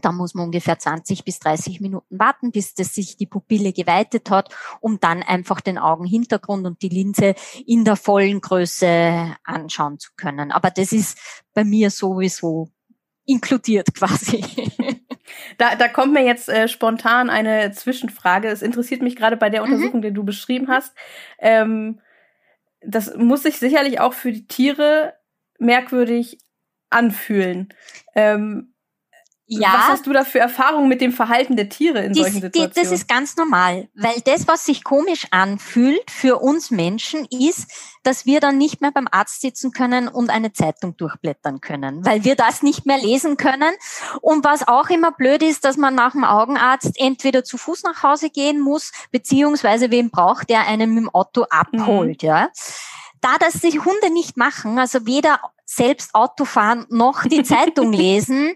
B: Da muss man ungefähr 20 bis 30 Minuten warten, bis das sich die Pupille geweitet hat, um dann einfach den Augenhintergrund und die Linse in der vollen Größe anschauen zu können. Aber das ist bei mir sowieso inkludiert quasi.
A: Da, da kommt mir jetzt äh, spontan eine Zwischenfrage. Es interessiert mich gerade bei der mhm. Untersuchung, mhm. die du beschrieben hast. Ähm, das muss sich sicherlich auch für die Tiere merkwürdig anfühlen. Ähm, ja. Was hast du da für Erfahrungen mit dem Verhalten der Tiere in
B: die,
A: solchen Situationen?
B: Das ist ganz normal, weil das, was sich komisch anfühlt für uns Menschen, ist, dass wir dann nicht mehr beim Arzt sitzen können und eine Zeitung durchblättern können, weil wir das nicht mehr lesen können. Und was auch immer blöd ist, dass man nach dem Augenarzt entweder zu Fuß nach Hause gehen muss, beziehungsweise wen braucht, der einen mit dem Auto abholt, mhm. ja. Da das die Hunde nicht machen, also weder selbst Auto fahren noch die Zeitung lesen,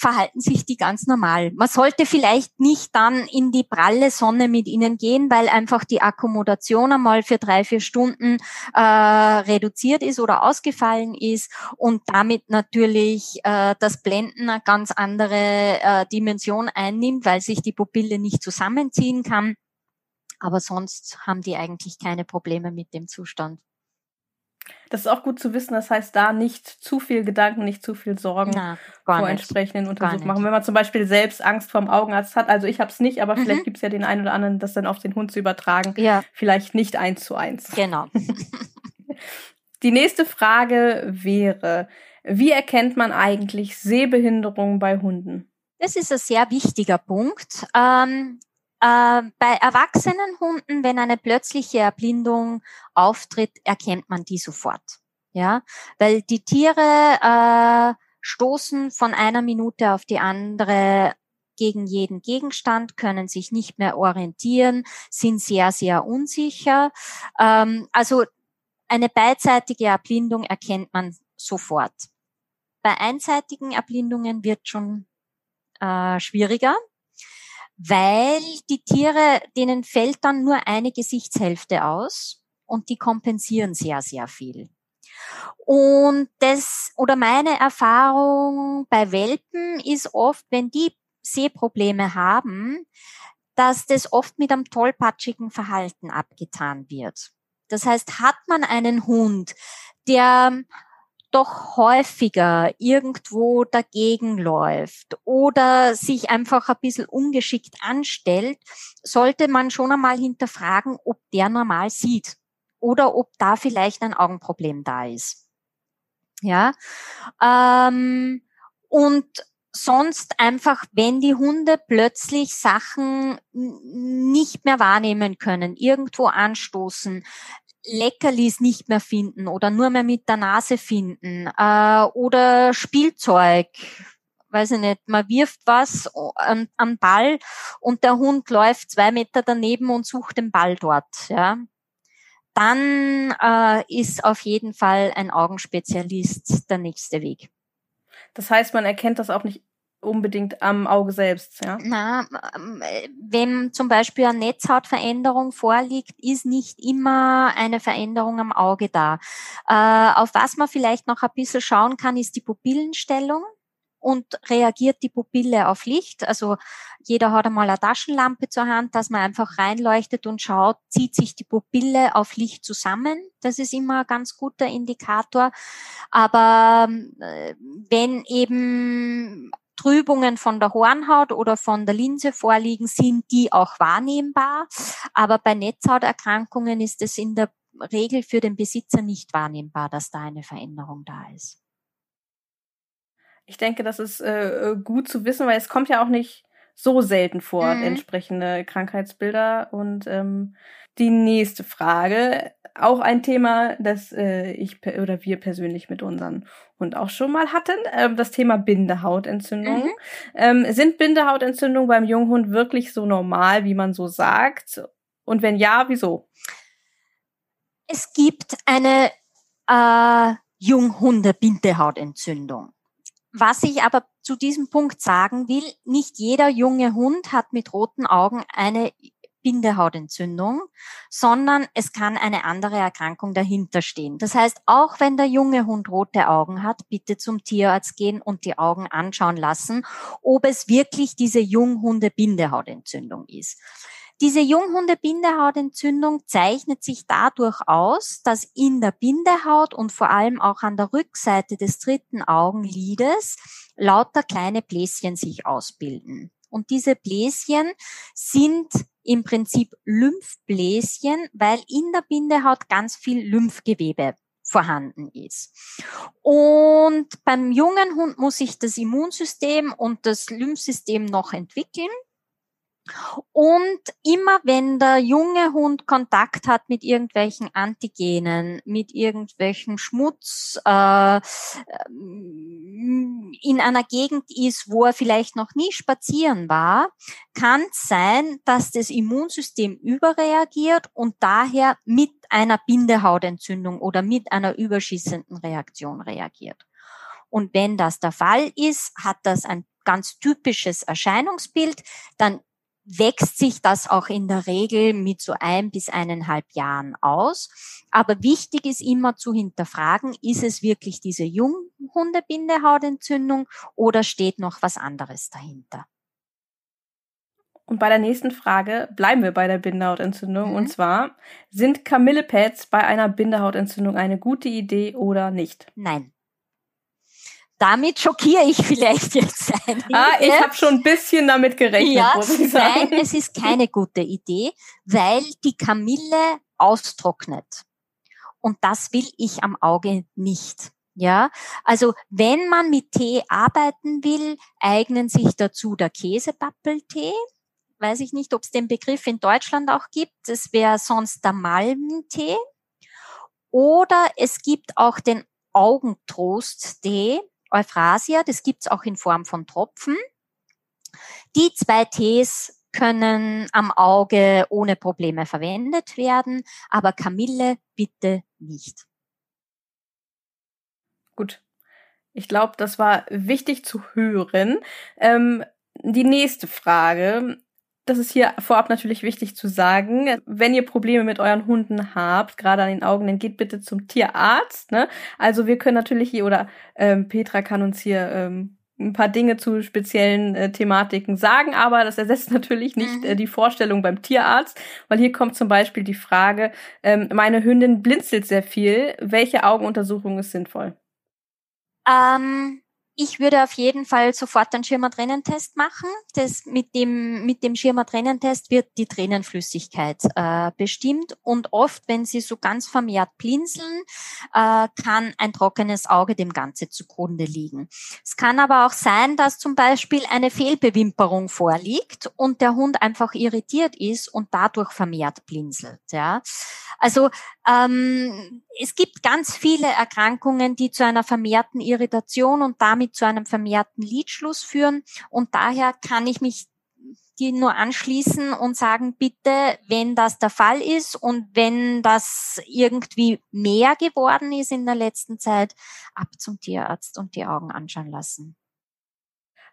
B: verhalten sich die ganz normal. Man sollte vielleicht nicht dann in die pralle Sonne mit ihnen gehen, weil einfach die Akkommodation einmal für drei, vier Stunden äh, reduziert ist oder ausgefallen ist und damit natürlich äh, das Blenden eine ganz andere äh, Dimension einnimmt, weil sich die Pupille nicht zusammenziehen kann. Aber sonst haben die eigentlich keine Probleme mit dem Zustand.
A: Das ist auch gut zu wissen. Das heißt, da nicht zu viel Gedanken, nicht zu viel Sorgen Na, vor nicht. entsprechenden Untersuchungen machen. Wenn man zum Beispiel selbst Angst vorm Augenarzt hat, also ich habe es nicht, aber mhm. vielleicht gibt es ja den einen oder anderen, das dann auf den Hund zu übertragen. Ja. Vielleicht nicht eins zu eins.
B: Genau.
A: Die nächste Frage wäre, wie erkennt man eigentlich Sehbehinderung bei Hunden?
B: Das ist ein sehr wichtiger Punkt. Ähm, äh, bei erwachsenen Hunden, wenn eine plötzliche Erblindung auftritt, erkennt man die sofort. Ja, weil die Tiere äh, stoßen von einer Minute auf die andere gegen jeden Gegenstand, können sich nicht mehr orientieren, sind sehr, sehr unsicher. Ähm, also eine beidseitige Erblindung erkennt man sofort. Bei einseitigen Erblindungen wird schon äh, schwieriger weil die Tiere, denen fällt dann nur eine Gesichtshälfte aus und die kompensieren sehr, sehr viel. Und das oder meine Erfahrung bei Welpen ist oft, wenn die Sehprobleme haben, dass das oft mit einem tollpatschigen Verhalten abgetan wird. Das heißt, hat man einen Hund, der doch häufiger irgendwo dagegen läuft oder sich einfach ein bisschen ungeschickt anstellt, sollte man schon einmal hinterfragen, ob der normal sieht oder ob da vielleicht ein Augenproblem da ist. Ja. Ähm, und sonst einfach, wenn die Hunde plötzlich Sachen nicht mehr wahrnehmen können, irgendwo anstoßen, Leckerlis nicht mehr finden oder nur mehr mit der Nase finden äh, oder Spielzeug, weiß ich nicht, man wirft was an, an Ball und der Hund läuft zwei Meter daneben und sucht den Ball dort, ja. dann äh, ist auf jeden Fall ein Augenspezialist der nächste Weg.
A: Das heißt, man erkennt das auch nicht unbedingt am Auge selbst, ja?
B: Na, ähm, wenn zum Beispiel eine Netzhautveränderung vorliegt, ist nicht immer eine Veränderung am Auge da. Äh, auf was man vielleicht noch ein bisschen schauen kann, ist die Pupillenstellung und reagiert die Pupille auf Licht. Also jeder hat einmal eine Taschenlampe zur Hand, dass man einfach reinleuchtet und schaut, zieht sich die Pupille auf Licht zusammen. Das ist immer ein ganz guter Indikator. Aber äh, wenn eben Trübungen von der Hornhaut oder von der Linse vorliegen, sind die auch wahrnehmbar. Aber bei Netzhauterkrankungen ist es in der Regel für den Besitzer nicht wahrnehmbar, dass da eine Veränderung da ist.
A: Ich denke, das ist äh, gut zu wissen, weil es kommt ja auch nicht so selten vor, mhm. entsprechende Krankheitsbilder. Und ähm, die nächste Frage, auch ein Thema, das äh, ich oder wir persönlich mit unseren Hund auch schon mal hatten, äh, das Thema Bindehautentzündung. Mhm. Ähm, sind Bindehautentzündungen beim Junghund wirklich so normal, wie man so sagt? Und wenn ja, wieso?
B: Es gibt eine äh, Junghunde-Bindehautentzündung. Was ich aber zu diesem Punkt sagen will, nicht jeder junge Hund hat mit roten Augen eine Bindehautentzündung, sondern es kann eine andere Erkrankung dahinter stehen. Das heißt, auch wenn der junge Hund rote Augen hat, bitte zum Tierarzt gehen und die Augen anschauen lassen, ob es wirklich diese Junghunde-Bindehautentzündung ist. Diese Junghunde-Bindehautentzündung zeichnet sich dadurch aus, dass in der Bindehaut und vor allem auch an der Rückseite des dritten Augenlides lauter kleine Bläschen sich ausbilden. Und diese Bläschen sind im Prinzip Lymphbläschen, weil in der Bindehaut ganz viel Lymphgewebe vorhanden ist. Und beim jungen Hund muss sich das Immunsystem und das Lymphsystem noch entwickeln. Und immer wenn der junge Hund Kontakt hat mit irgendwelchen Antigenen, mit irgendwelchen Schmutz, äh, in einer Gegend ist, wo er vielleicht noch nie spazieren war, kann es sein, dass das Immunsystem überreagiert und daher mit einer Bindehautentzündung oder mit einer überschießenden Reaktion reagiert. Und wenn das der Fall ist, hat das ein ganz typisches Erscheinungsbild, dann wächst sich das auch in der Regel mit so ein bis eineinhalb Jahren aus. Aber wichtig ist immer zu hinterfragen, ist es wirklich diese Junghundebindehautentzündung oder steht noch was anderes dahinter?
A: Und bei der nächsten Frage bleiben wir bei der Bindehautentzündung. Mhm. Und zwar, sind Kamillepads bei einer Bindehautentzündung eine gute Idee oder nicht?
B: Nein damit schockiere ich vielleicht jetzt
A: einige. Ah, ich habe schon ein bisschen damit gerechnet. Ja, muss ich sagen.
B: nein, es ist keine gute Idee, weil die Kamille austrocknet. Und das will ich am Auge nicht. Ja, also wenn man mit Tee arbeiten will, eignen sich dazu der Käsepappeltee. Weiß ich nicht, ob es den Begriff in Deutschland auch gibt. Das wäre sonst der Malmtee. Oder es gibt auch den Augentrost-Tee. Euphrasia, das gibt's auch in Form von Tropfen. Die zwei Tees können am Auge ohne Probleme verwendet werden, aber Kamille bitte nicht.
A: Gut. Ich glaube, das war wichtig zu hören. Ähm, die nächste Frage das ist hier vorab natürlich wichtig zu sagen. Wenn ihr Probleme mit euren Hunden habt, gerade an den Augen, dann geht bitte zum Tierarzt. Ne? Also wir können natürlich hier, oder ähm, Petra kann uns hier ähm, ein paar Dinge zu speziellen äh, Thematiken sagen, aber das ersetzt natürlich nicht mhm. äh, die Vorstellung beim Tierarzt, weil hier kommt zum Beispiel die Frage, ähm, meine Hündin blinzelt sehr viel, welche Augenuntersuchung ist sinnvoll?
B: Ähm, ich würde auf jeden Fall sofort einen Schirmer-Tränentest machen. Das mit dem, mit dem Schirmer-Tränentest wird die Tränenflüssigkeit äh, bestimmt. Und oft, wenn sie so ganz vermehrt blinzeln, äh, kann ein trockenes Auge dem Ganze zugrunde liegen. Es kann aber auch sein, dass zum Beispiel eine Fehlbewimperung vorliegt und der Hund einfach irritiert ist und dadurch vermehrt blinzelt. Ja? Also ähm, es gibt ganz viele Erkrankungen, die zu einer vermehrten Irritation und damit zu einem vermehrten Lidschluss führen. Und daher kann ich mich die nur anschließen und sagen, bitte, wenn das der Fall ist und wenn das irgendwie mehr geworden ist in der letzten Zeit, ab zum Tierarzt und die Augen anschauen lassen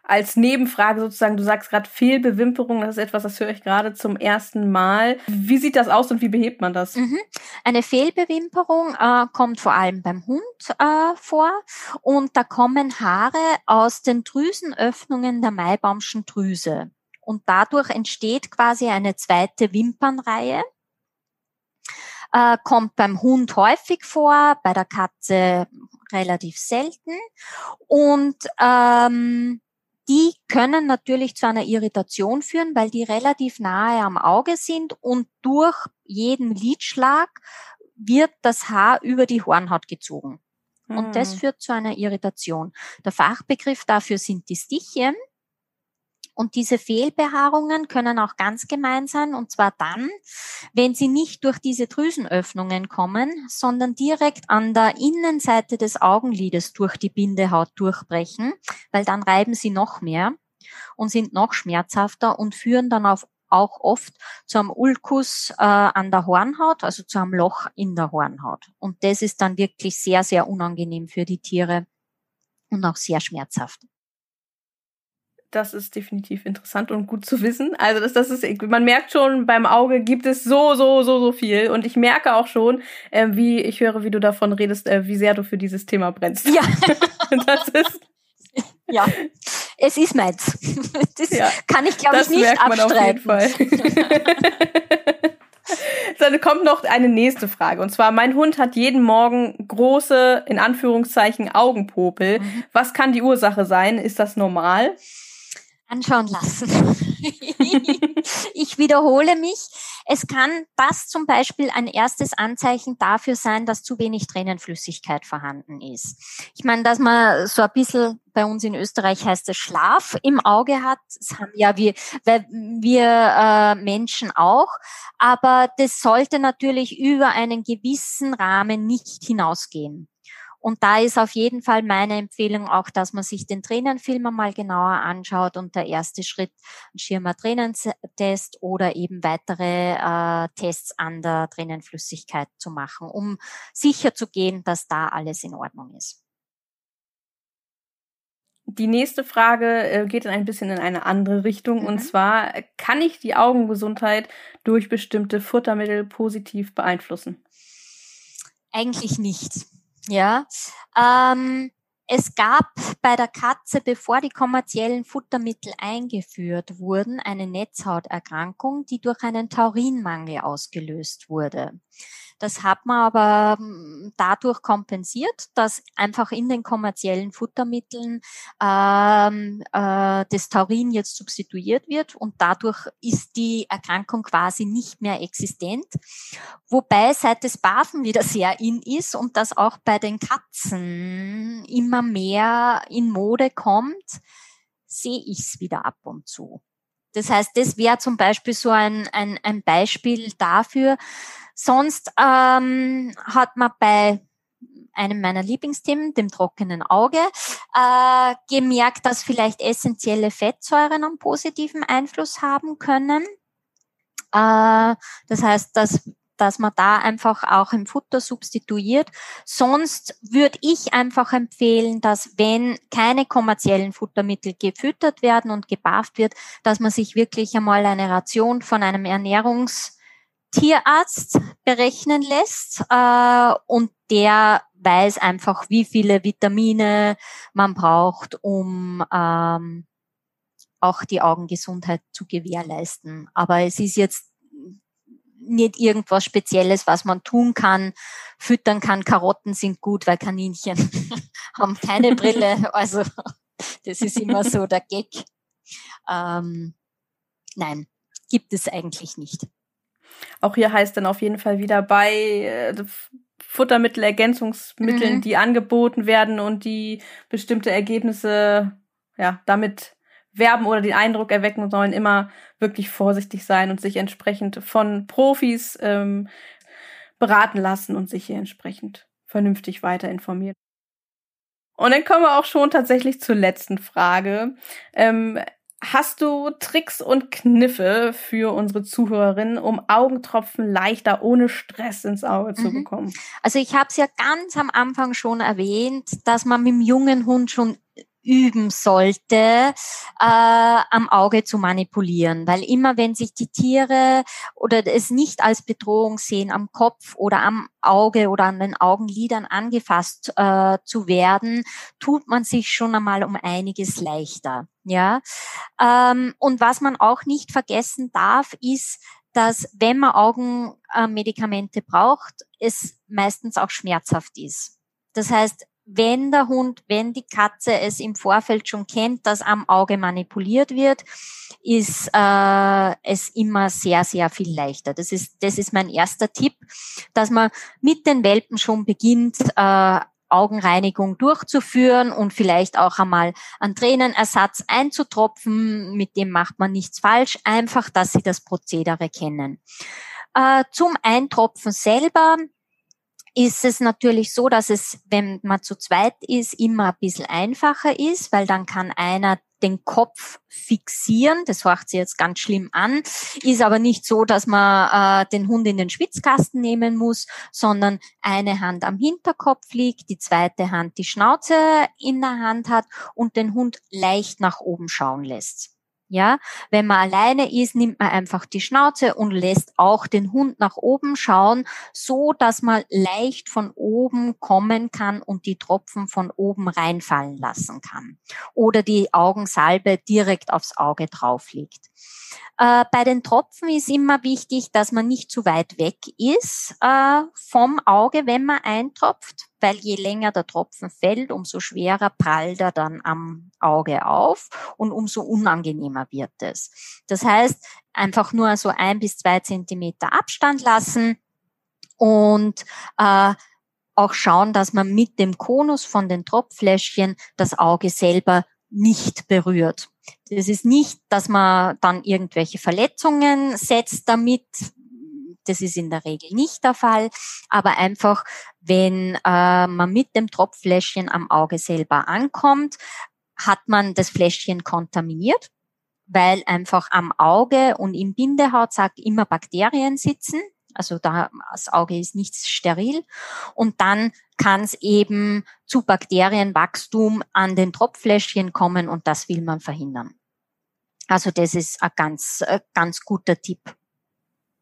A: als Nebenfrage sozusagen, du sagst gerade Fehlbewimperung, das ist etwas, das höre ich gerade zum ersten Mal. Wie sieht das aus und wie behebt man das? Mhm.
B: Eine Fehlbewimperung äh, kommt vor allem beim Hund äh, vor und da kommen Haare aus den Drüsenöffnungen der Maibaumschen Drüse. Und dadurch entsteht quasi eine zweite Wimpernreihe. Äh, kommt beim Hund häufig vor, bei der Katze relativ selten. Und ähm, die können natürlich zu einer Irritation führen, weil die relativ nahe am Auge sind und durch jeden Lidschlag wird das Haar über die Hornhaut gezogen. Und das hm. führt zu einer Irritation. Der Fachbegriff dafür sind die Stichien. Und diese Fehlbehaarungen können auch ganz gemein sein, und zwar dann, wenn sie nicht durch diese Drüsenöffnungen kommen, sondern direkt an der Innenseite des Augenlides durch die Bindehaut durchbrechen, weil dann reiben sie noch mehr und sind noch schmerzhafter und führen dann auf auch oft zu einem Ulkus äh, an der Hornhaut, also zu einem Loch in der Hornhaut. Und das ist dann wirklich sehr, sehr unangenehm für die Tiere und auch sehr schmerzhaft
A: das ist definitiv interessant und gut zu wissen. Also das, das ist, man merkt schon, beim Auge gibt es so, so, so, so viel. Und ich merke auch schon, äh, wie ich höre, wie du davon redest, äh, wie sehr du für dieses Thema brennst.
B: Ja. das ist. Ja, es ist meins. Das ja, kann ich, glaube ich, nicht merkt man abstreiten. Auf jeden Fall.
A: Dann kommt noch eine nächste Frage. Und zwar, mein Hund hat jeden Morgen große, in Anführungszeichen, Augenpopel. Mhm. Was kann die Ursache sein? Ist das normal?
B: Anschauen lassen. ich wiederhole mich. Es kann das zum Beispiel ein erstes Anzeichen dafür sein, dass zu wenig Tränenflüssigkeit vorhanden ist. Ich meine, dass man so ein bisschen bei uns in Österreich heißt es Schlaf im Auge hat. Das haben ja wir, wir äh, Menschen auch. Aber das sollte natürlich über einen gewissen Rahmen nicht hinausgehen. Und da ist auf jeden Fall meine Empfehlung auch, dass man sich den Tränenfilm mal genauer anschaut und der erste Schritt ein Schirmer Tränentest oder eben weitere äh, Tests an der Tränenflüssigkeit zu machen, um sicher zu gehen, dass da alles in Ordnung ist.
A: Die nächste Frage äh, geht in ein bisschen in eine andere Richtung. Mhm. Und zwar, kann ich die Augengesundheit durch bestimmte Futtermittel positiv beeinflussen?
B: Eigentlich nicht. Ja, ähm, es gab bei der Katze, bevor die kommerziellen Futtermittel eingeführt wurden, eine Netzhauterkrankung, die durch einen Taurinmangel ausgelöst wurde. Das hat man aber hm, dadurch kompensiert, dass einfach in den kommerziellen Futtermitteln ähm, äh, das Taurin jetzt substituiert wird und dadurch ist die Erkrankung quasi nicht mehr existent. Wobei seit das Bafen wieder sehr in ist und das auch bei den Katzen immer mehr in Mode kommt, sehe ich es wieder ab und zu. Das heißt, das wäre zum Beispiel so ein, ein, ein Beispiel dafür, Sonst ähm, hat man bei einem meiner Lieblingsthemen, dem trockenen Auge, äh, gemerkt, dass vielleicht essentielle Fettsäuren einen positiven Einfluss haben können. Äh, das heißt, dass dass man da einfach auch im Futter substituiert. Sonst würde ich einfach empfehlen, dass wenn keine kommerziellen Futtermittel gefüttert werden und gebafft wird, dass man sich wirklich einmal eine Ration von einem Ernährungs Tierarzt berechnen lässt äh, und der weiß einfach, wie viele Vitamine man braucht, um ähm, auch die Augengesundheit zu gewährleisten. Aber es ist jetzt nicht irgendwas Spezielles, was man tun kann, füttern kann. Karotten sind gut, weil Kaninchen haben keine Brille. Also das ist immer so der Gag. Ähm, nein, gibt es eigentlich nicht.
A: Auch hier heißt dann auf jeden Fall wieder bei äh, Futtermittel, Ergänzungsmitteln, mhm. die angeboten werden und die bestimmte Ergebnisse ja damit werben oder den Eindruck erwecken sollen, immer wirklich vorsichtig sein und sich entsprechend von Profis ähm, beraten lassen und sich hier entsprechend vernünftig weiter informieren. Und dann kommen wir auch schon tatsächlich zur letzten Frage. Ähm, Hast du Tricks und Kniffe für unsere Zuhörerinnen, um Augentropfen leichter ohne Stress ins Auge zu mhm. bekommen?
B: Also ich habe es ja ganz am Anfang schon erwähnt, dass man mit dem jungen Hund schon üben sollte, äh, am Auge zu manipulieren. Weil immer wenn sich die Tiere oder es nicht als Bedrohung sehen, am Kopf oder am Auge oder an den Augenlidern angefasst äh, zu werden, tut man sich schon einmal um einiges leichter. Ja, ähm, und was man auch nicht vergessen darf, ist, dass wenn man Augenmedikamente braucht, es meistens auch schmerzhaft ist. Das heißt, wenn der Hund, wenn die Katze es im Vorfeld schon kennt, dass am Auge manipuliert wird, ist äh, es immer sehr, sehr viel leichter. Das ist, das ist mein erster Tipp, dass man mit den Welpen schon beginnt, äh, Augenreinigung durchzuführen und vielleicht auch einmal einen Tränenersatz einzutropfen. Mit dem macht man nichts falsch, einfach, dass sie das Prozedere kennen. Äh, zum Eintropfen selber ist es natürlich so, dass es, wenn man zu zweit ist, immer ein bisschen einfacher ist, weil dann kann einer den Kopf fixieren. Das hört sich jetzt ganz schlimm an, ist aber nicht so, dass man äh, den Hund in den Schwitzkasten nehmen muss, sondern eine Hand am Hinterkopf liegt, die zweite Hand die Schnauze in der Hand hat und den Hund leicht nach oben schauen lässt. Ja, wenn man alleine ist, nimmt man einfach die Schnauze und lässt auch den Hund nach oben schauen, so dass man leicht von oben kommen kann und die Tropfen von oben reinfallen lassen kann. Oder die Augensalbe direkt aufs Auge drauf liegt. Äh, bei den Tropfen ist immer wichtig, dass man nicht zu weit weg ist äh, vom Auge, wenn man eintropft, weil je länger der Tropfen fällt, umso schwerer prallt er dann am Auge auf und umso unangenehmer wird es. Das heißt, einfach nur so ein bis zwei Zentimeter Abstand lassen und äh, auch schauen, dass man mit dem Konus von den Tropffläschchen das Auge selber nicht berührt. Das ist nicht, dass man dann irgendwelche Verletzungen setzt damit. Das ist in der Regel nicht der Fall. Aber einfach, wenn äh, man mit dem Tropffläschchen am Auge selber ankommt, hat man das Fläschchen kontaminiert, weil einfach am Auge und im Bindehautsack immer Bakterien sitzen. Also da, das Auge ist nicht steril. Und dann kann es eben zu Bakterienwachstum an den Tropffläschchen kommen und das will man verhindern. Also das ist ein ganz, ein ganz guter Tipp.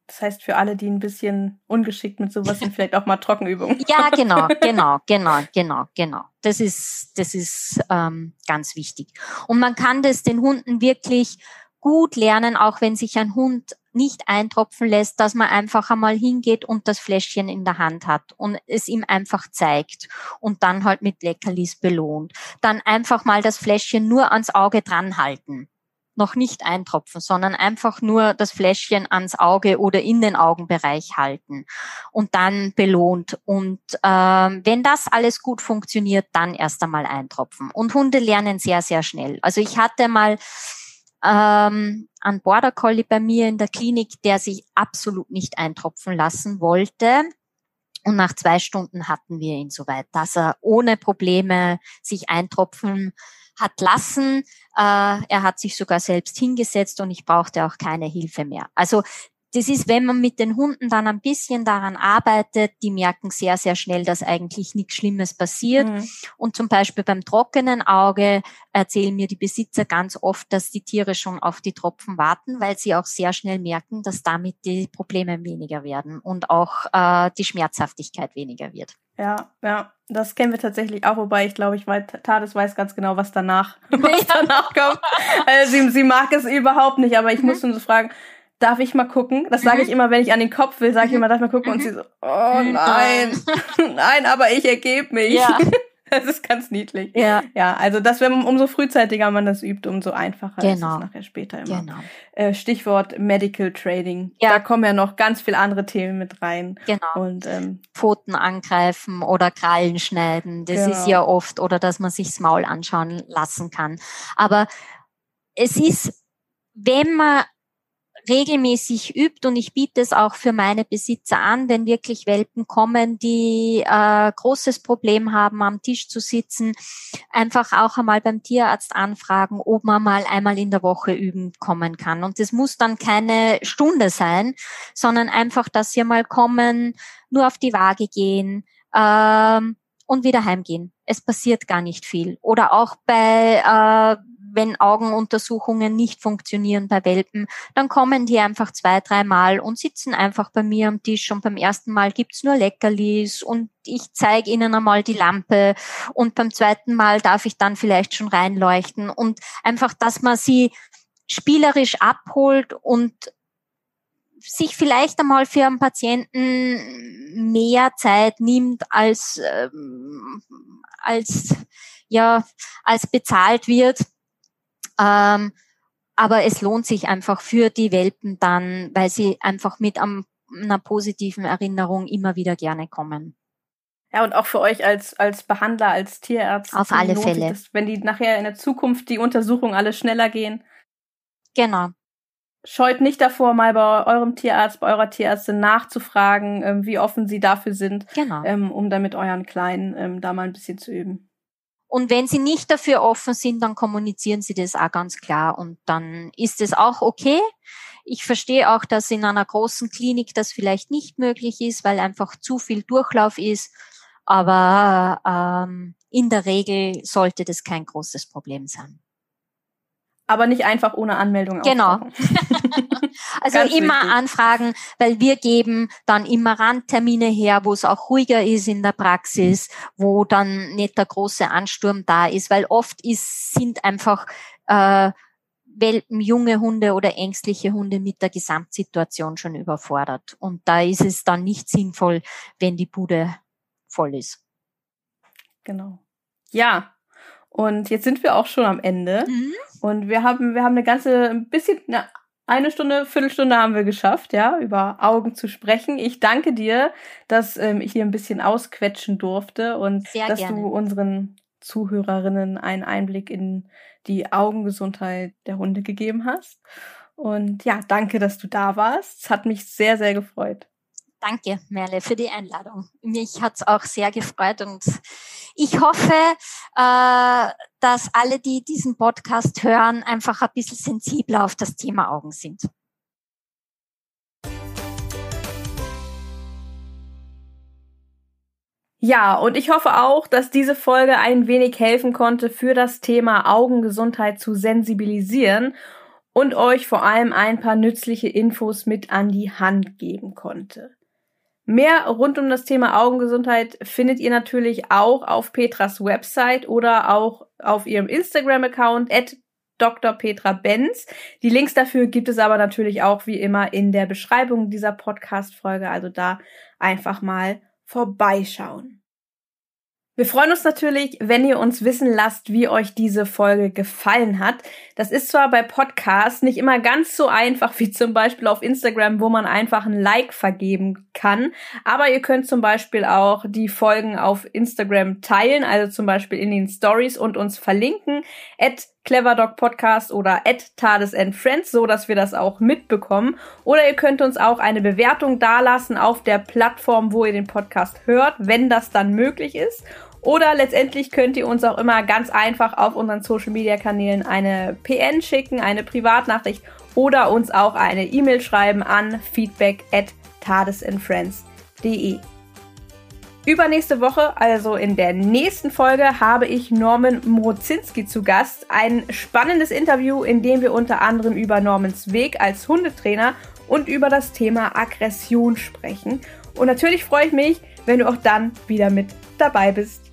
A: Das heißt, für alle, die ein bisschen ungeschickt mit sowas sind, vielleicht auch mal Trockenübungen.
B: Ja, genau, genau, genau, genau, genau. Das ist, das ist ähm, ganz wichtig. Und man kann das den Hunden wirklich gut lernen, auch wenn sich ein Hund nicht eintropfen lässt, dass man einfach einmal hingeht und das Fläschchen in der Hand hat und es ihm einfach zeigt und dann halt mit Leckerlis belohnt. Dann einfach mal das Fläschchen nur ans Auge dran halten noch nicht eintropfen, sondern einfach nur das Fläschchen ans Auge oder in den Augenbereich halten und dann belohnt. Und ähm, wenn das alles gut funktioniert, dann erst einmal eintropfen. Und Hunde lernen sehr, sehr schnell. Also ich hatte mal ähm, einen Border Collie bei mir in der Klinik, der sich absolut nicht eintropfen lassen wollte. Und nach zwei Stunden hatten wir ihn soweit, dass er ohne Probleme sich eintropfen hat lassen. Äh, er hat sich sogar selbst hingesetzt und ich brauchte auch keine Hilfe mehr. Also das ist, wenn man mit den Hunden dann ein bisschen daran arbeitet, die merken sehr, sehr schnell, dass eigentlich nichts Schlimmes passiert. Mhm. Und zum Beispiel beim trockenen Auge erzählen mir die Besitzer ganz oft, dass die Tiere schon auf die Tropfen warten, weil sie auch sehr schnell merken, dass damit die Probleme weniger werden und auch äh, die Schmerzhaftigkeit weniger wird.
A: Ja, ja, das kennen wir tatsächlich auch, wobei ich glaube, ich weiß, Tades weiß ganz genau, was danach, was danach kommt. Also sie, sie mag es überhaupt nicht, aber ich mhm. muss schon so fragen, darf ich mal gucken? Das sage ich mhm. immer, wenn ich an den Kopf will, sage ich immer, darf ich mal gucken? Und sie so, oh mhm. nein, nein, aber ich ergebe mich. Ja. Das ist ganz niedlich. Ja. Ja, also das, wenn umso frühzeitiger man das übt, umso einfacher genau. ist es genau. nachher später immer. Genau. Äh, Stichwort Medical Trading. Ja. Da kommen ja noch ganz viele andere Themen mit rein.
B: Genau. Und ähm, Pfoten angreifen oder Krallen schneiden. Das genau. ist ja oft, oder dass man sich das Maul anschauen lassen kann. Aber es ist, wenn man regelmäßig übt und ich biete es auch für meine Besitzer an, wenn wirklich Welpen kommen, die äh, großes Problem haben, am Tisch zu sitzen, einfach auch einmal beim Tierarzt anfragen, ob man mal einmal in der Woche üben kommen kann. Und das muss dann keine Stunde sein, sondern einfach, dass sie mal kommen, nur auf die Waage gehen ähm, und wieder heimgehen. Es passiert gar nicht viel. Oder auch bei äh, wenn Augenuntersuchungen nicht funktionieren bei Welpen, dann kommen die einfach zwei, drei Mal und sitzen einfach bei mir am Tisch und beim ersten Mal gibt's nur Leckerlis und ich zeige ihnen einmal die Lampe und beim zweiten Mal darf ich dann vielleicht schon reinleuchten und einfach, dass man sie spielerisch abholt und sich vielleicht einmal für einen Patienten mehr Zeit nimmt als ähm, als ja als bezahlt wird ähm, aber es lohnt sich einfach für die Welpen dann, weil sie einfach mit einer positiven Erinnerung immer wieder gerne kommen.
A: Ja, und auch für euch als, als Behandler, als Tierarzt.
B: Auf alle Fälle.
A: Das, wenn die nachher in der Zukunft die Untersuchungen alle schneller gehen.
B: Genau.
A: Scheut nicht davor, mal bei eurem Tierarzt, bei eurer Tierärztin nachzufragen, ähm, wie offen sie dafür sind,
B: genau.
A: ähm, um dann mit euren Kleinen ähm, da mal ein bisschen zu üben.
B: Und wenn sie nicht dafür offen sind, dann kommunizieren sie das auch ganz klar und dann ist es auch okay. Ich verstehe auch, dass in einer großen Klinik das vielleicht nicht möglich ist, weil einfach zu viel Durchlauf ist. Aber ähm, in der Regel sollte das kein großes Problem sein
A: aber nicht einfach ohne Anmeldung.
B: Genau. also Ganz immer wichtig. anfragen, weil wir geben dann immer Randtermine her, wo es auch ruhiger ist in der Praxis, wo dann nicht der große Ansturm da ist, weil oft ist, sind einfach äh, Welpen, junge Hunde oder ängstliche Hunde mit der Gesamtsituation schon überfordert. Und da ist es dann nicht sinnvoll, wenn die Bude voll ist.
A: Genau. Ja, und jetzt sind wir auch schon am Ende. Mhm. Und wir haben, wir haben eine ganze, ein bisschen, eine, eine Stunde, Viertelstunde haben wir geschafft, ja, über Augen zu sprechen. Ich danke dir, dass ähm, ich hier ein bisschen ausquetschen durfte und
B: Sehr
A: dass
B: gerne.
A: du unseren Zuhörerinnen einen Einblick in die Augengesundheit der Hunde gegeben hast. Und ja, danke, dass du da warst. Es hat mich sehr, sehr gefreut.
B: Danke, Merle, für die Einladung. Mich hat's auch sehr gefreut und ich hoffe, äh, dass alle, die diesen Podcast hören, einfach ein bisschen sensibler auf das Thema Augen sind.
A: Ja, und ich hoffe auch, dass diese Folge ein wenig helfen konnte, für das Thema Augengesundheit zu sensibilisieren und euch vor allem ein paar nützliche Infos mit an die Hand geben konnte. Mehr rund um das Thema Augengesundheit findet ihr natürlich auch auf Petras Website oder auch auf ihrem Instagram-Account at Dr. Petra Benz. Die Links dafür gibt es aber natürlich auch wie immer in der Beschreibung dieser Podcast-Folge. Also da einfach mal vorbeischauen. Wir freuen uns natürlich, wenn ihr uns wissen lasst, wie euch diese Folge gefallen hat. Das ist zwar bei Podcasts nicht immer ganz so einfach wie zum Beispiel auf Instagram, wo man einfach ein Like vergeben kann. Aber ihr könnt zum Beispiel auch die Folgen auf Instagram teilen, also zum Beispiel in den Stories und uns verlinken. At cleverdogpodcast oder at Tades and Friends, so dass wir das auch mitbekommen. Oder ihr könnt uns auch eine Bewertung dalassen auf der Plattform, wo ihr den Podcast hört, wenn das dann möglich ist. Oder letztendlich könnt ihr uns auch immer ganz einfach auf unseren Social Media Kanälen eine PN schicken, eine Privatnachricht oder uns auch eine E-Mail schreiben an feedback at tadesandfriends.de. Übernächste Woche, also in der nächsten Folge, habe ich Norman Mrozinski zu Gast. Ein spannendes Interview, in dem wir unter anderem über Normans Weg als Hundetrainer und über das Thema Aggression sprechen. Und natürlich freue ich mich, wenn du auch dann wieder mit dabei bist.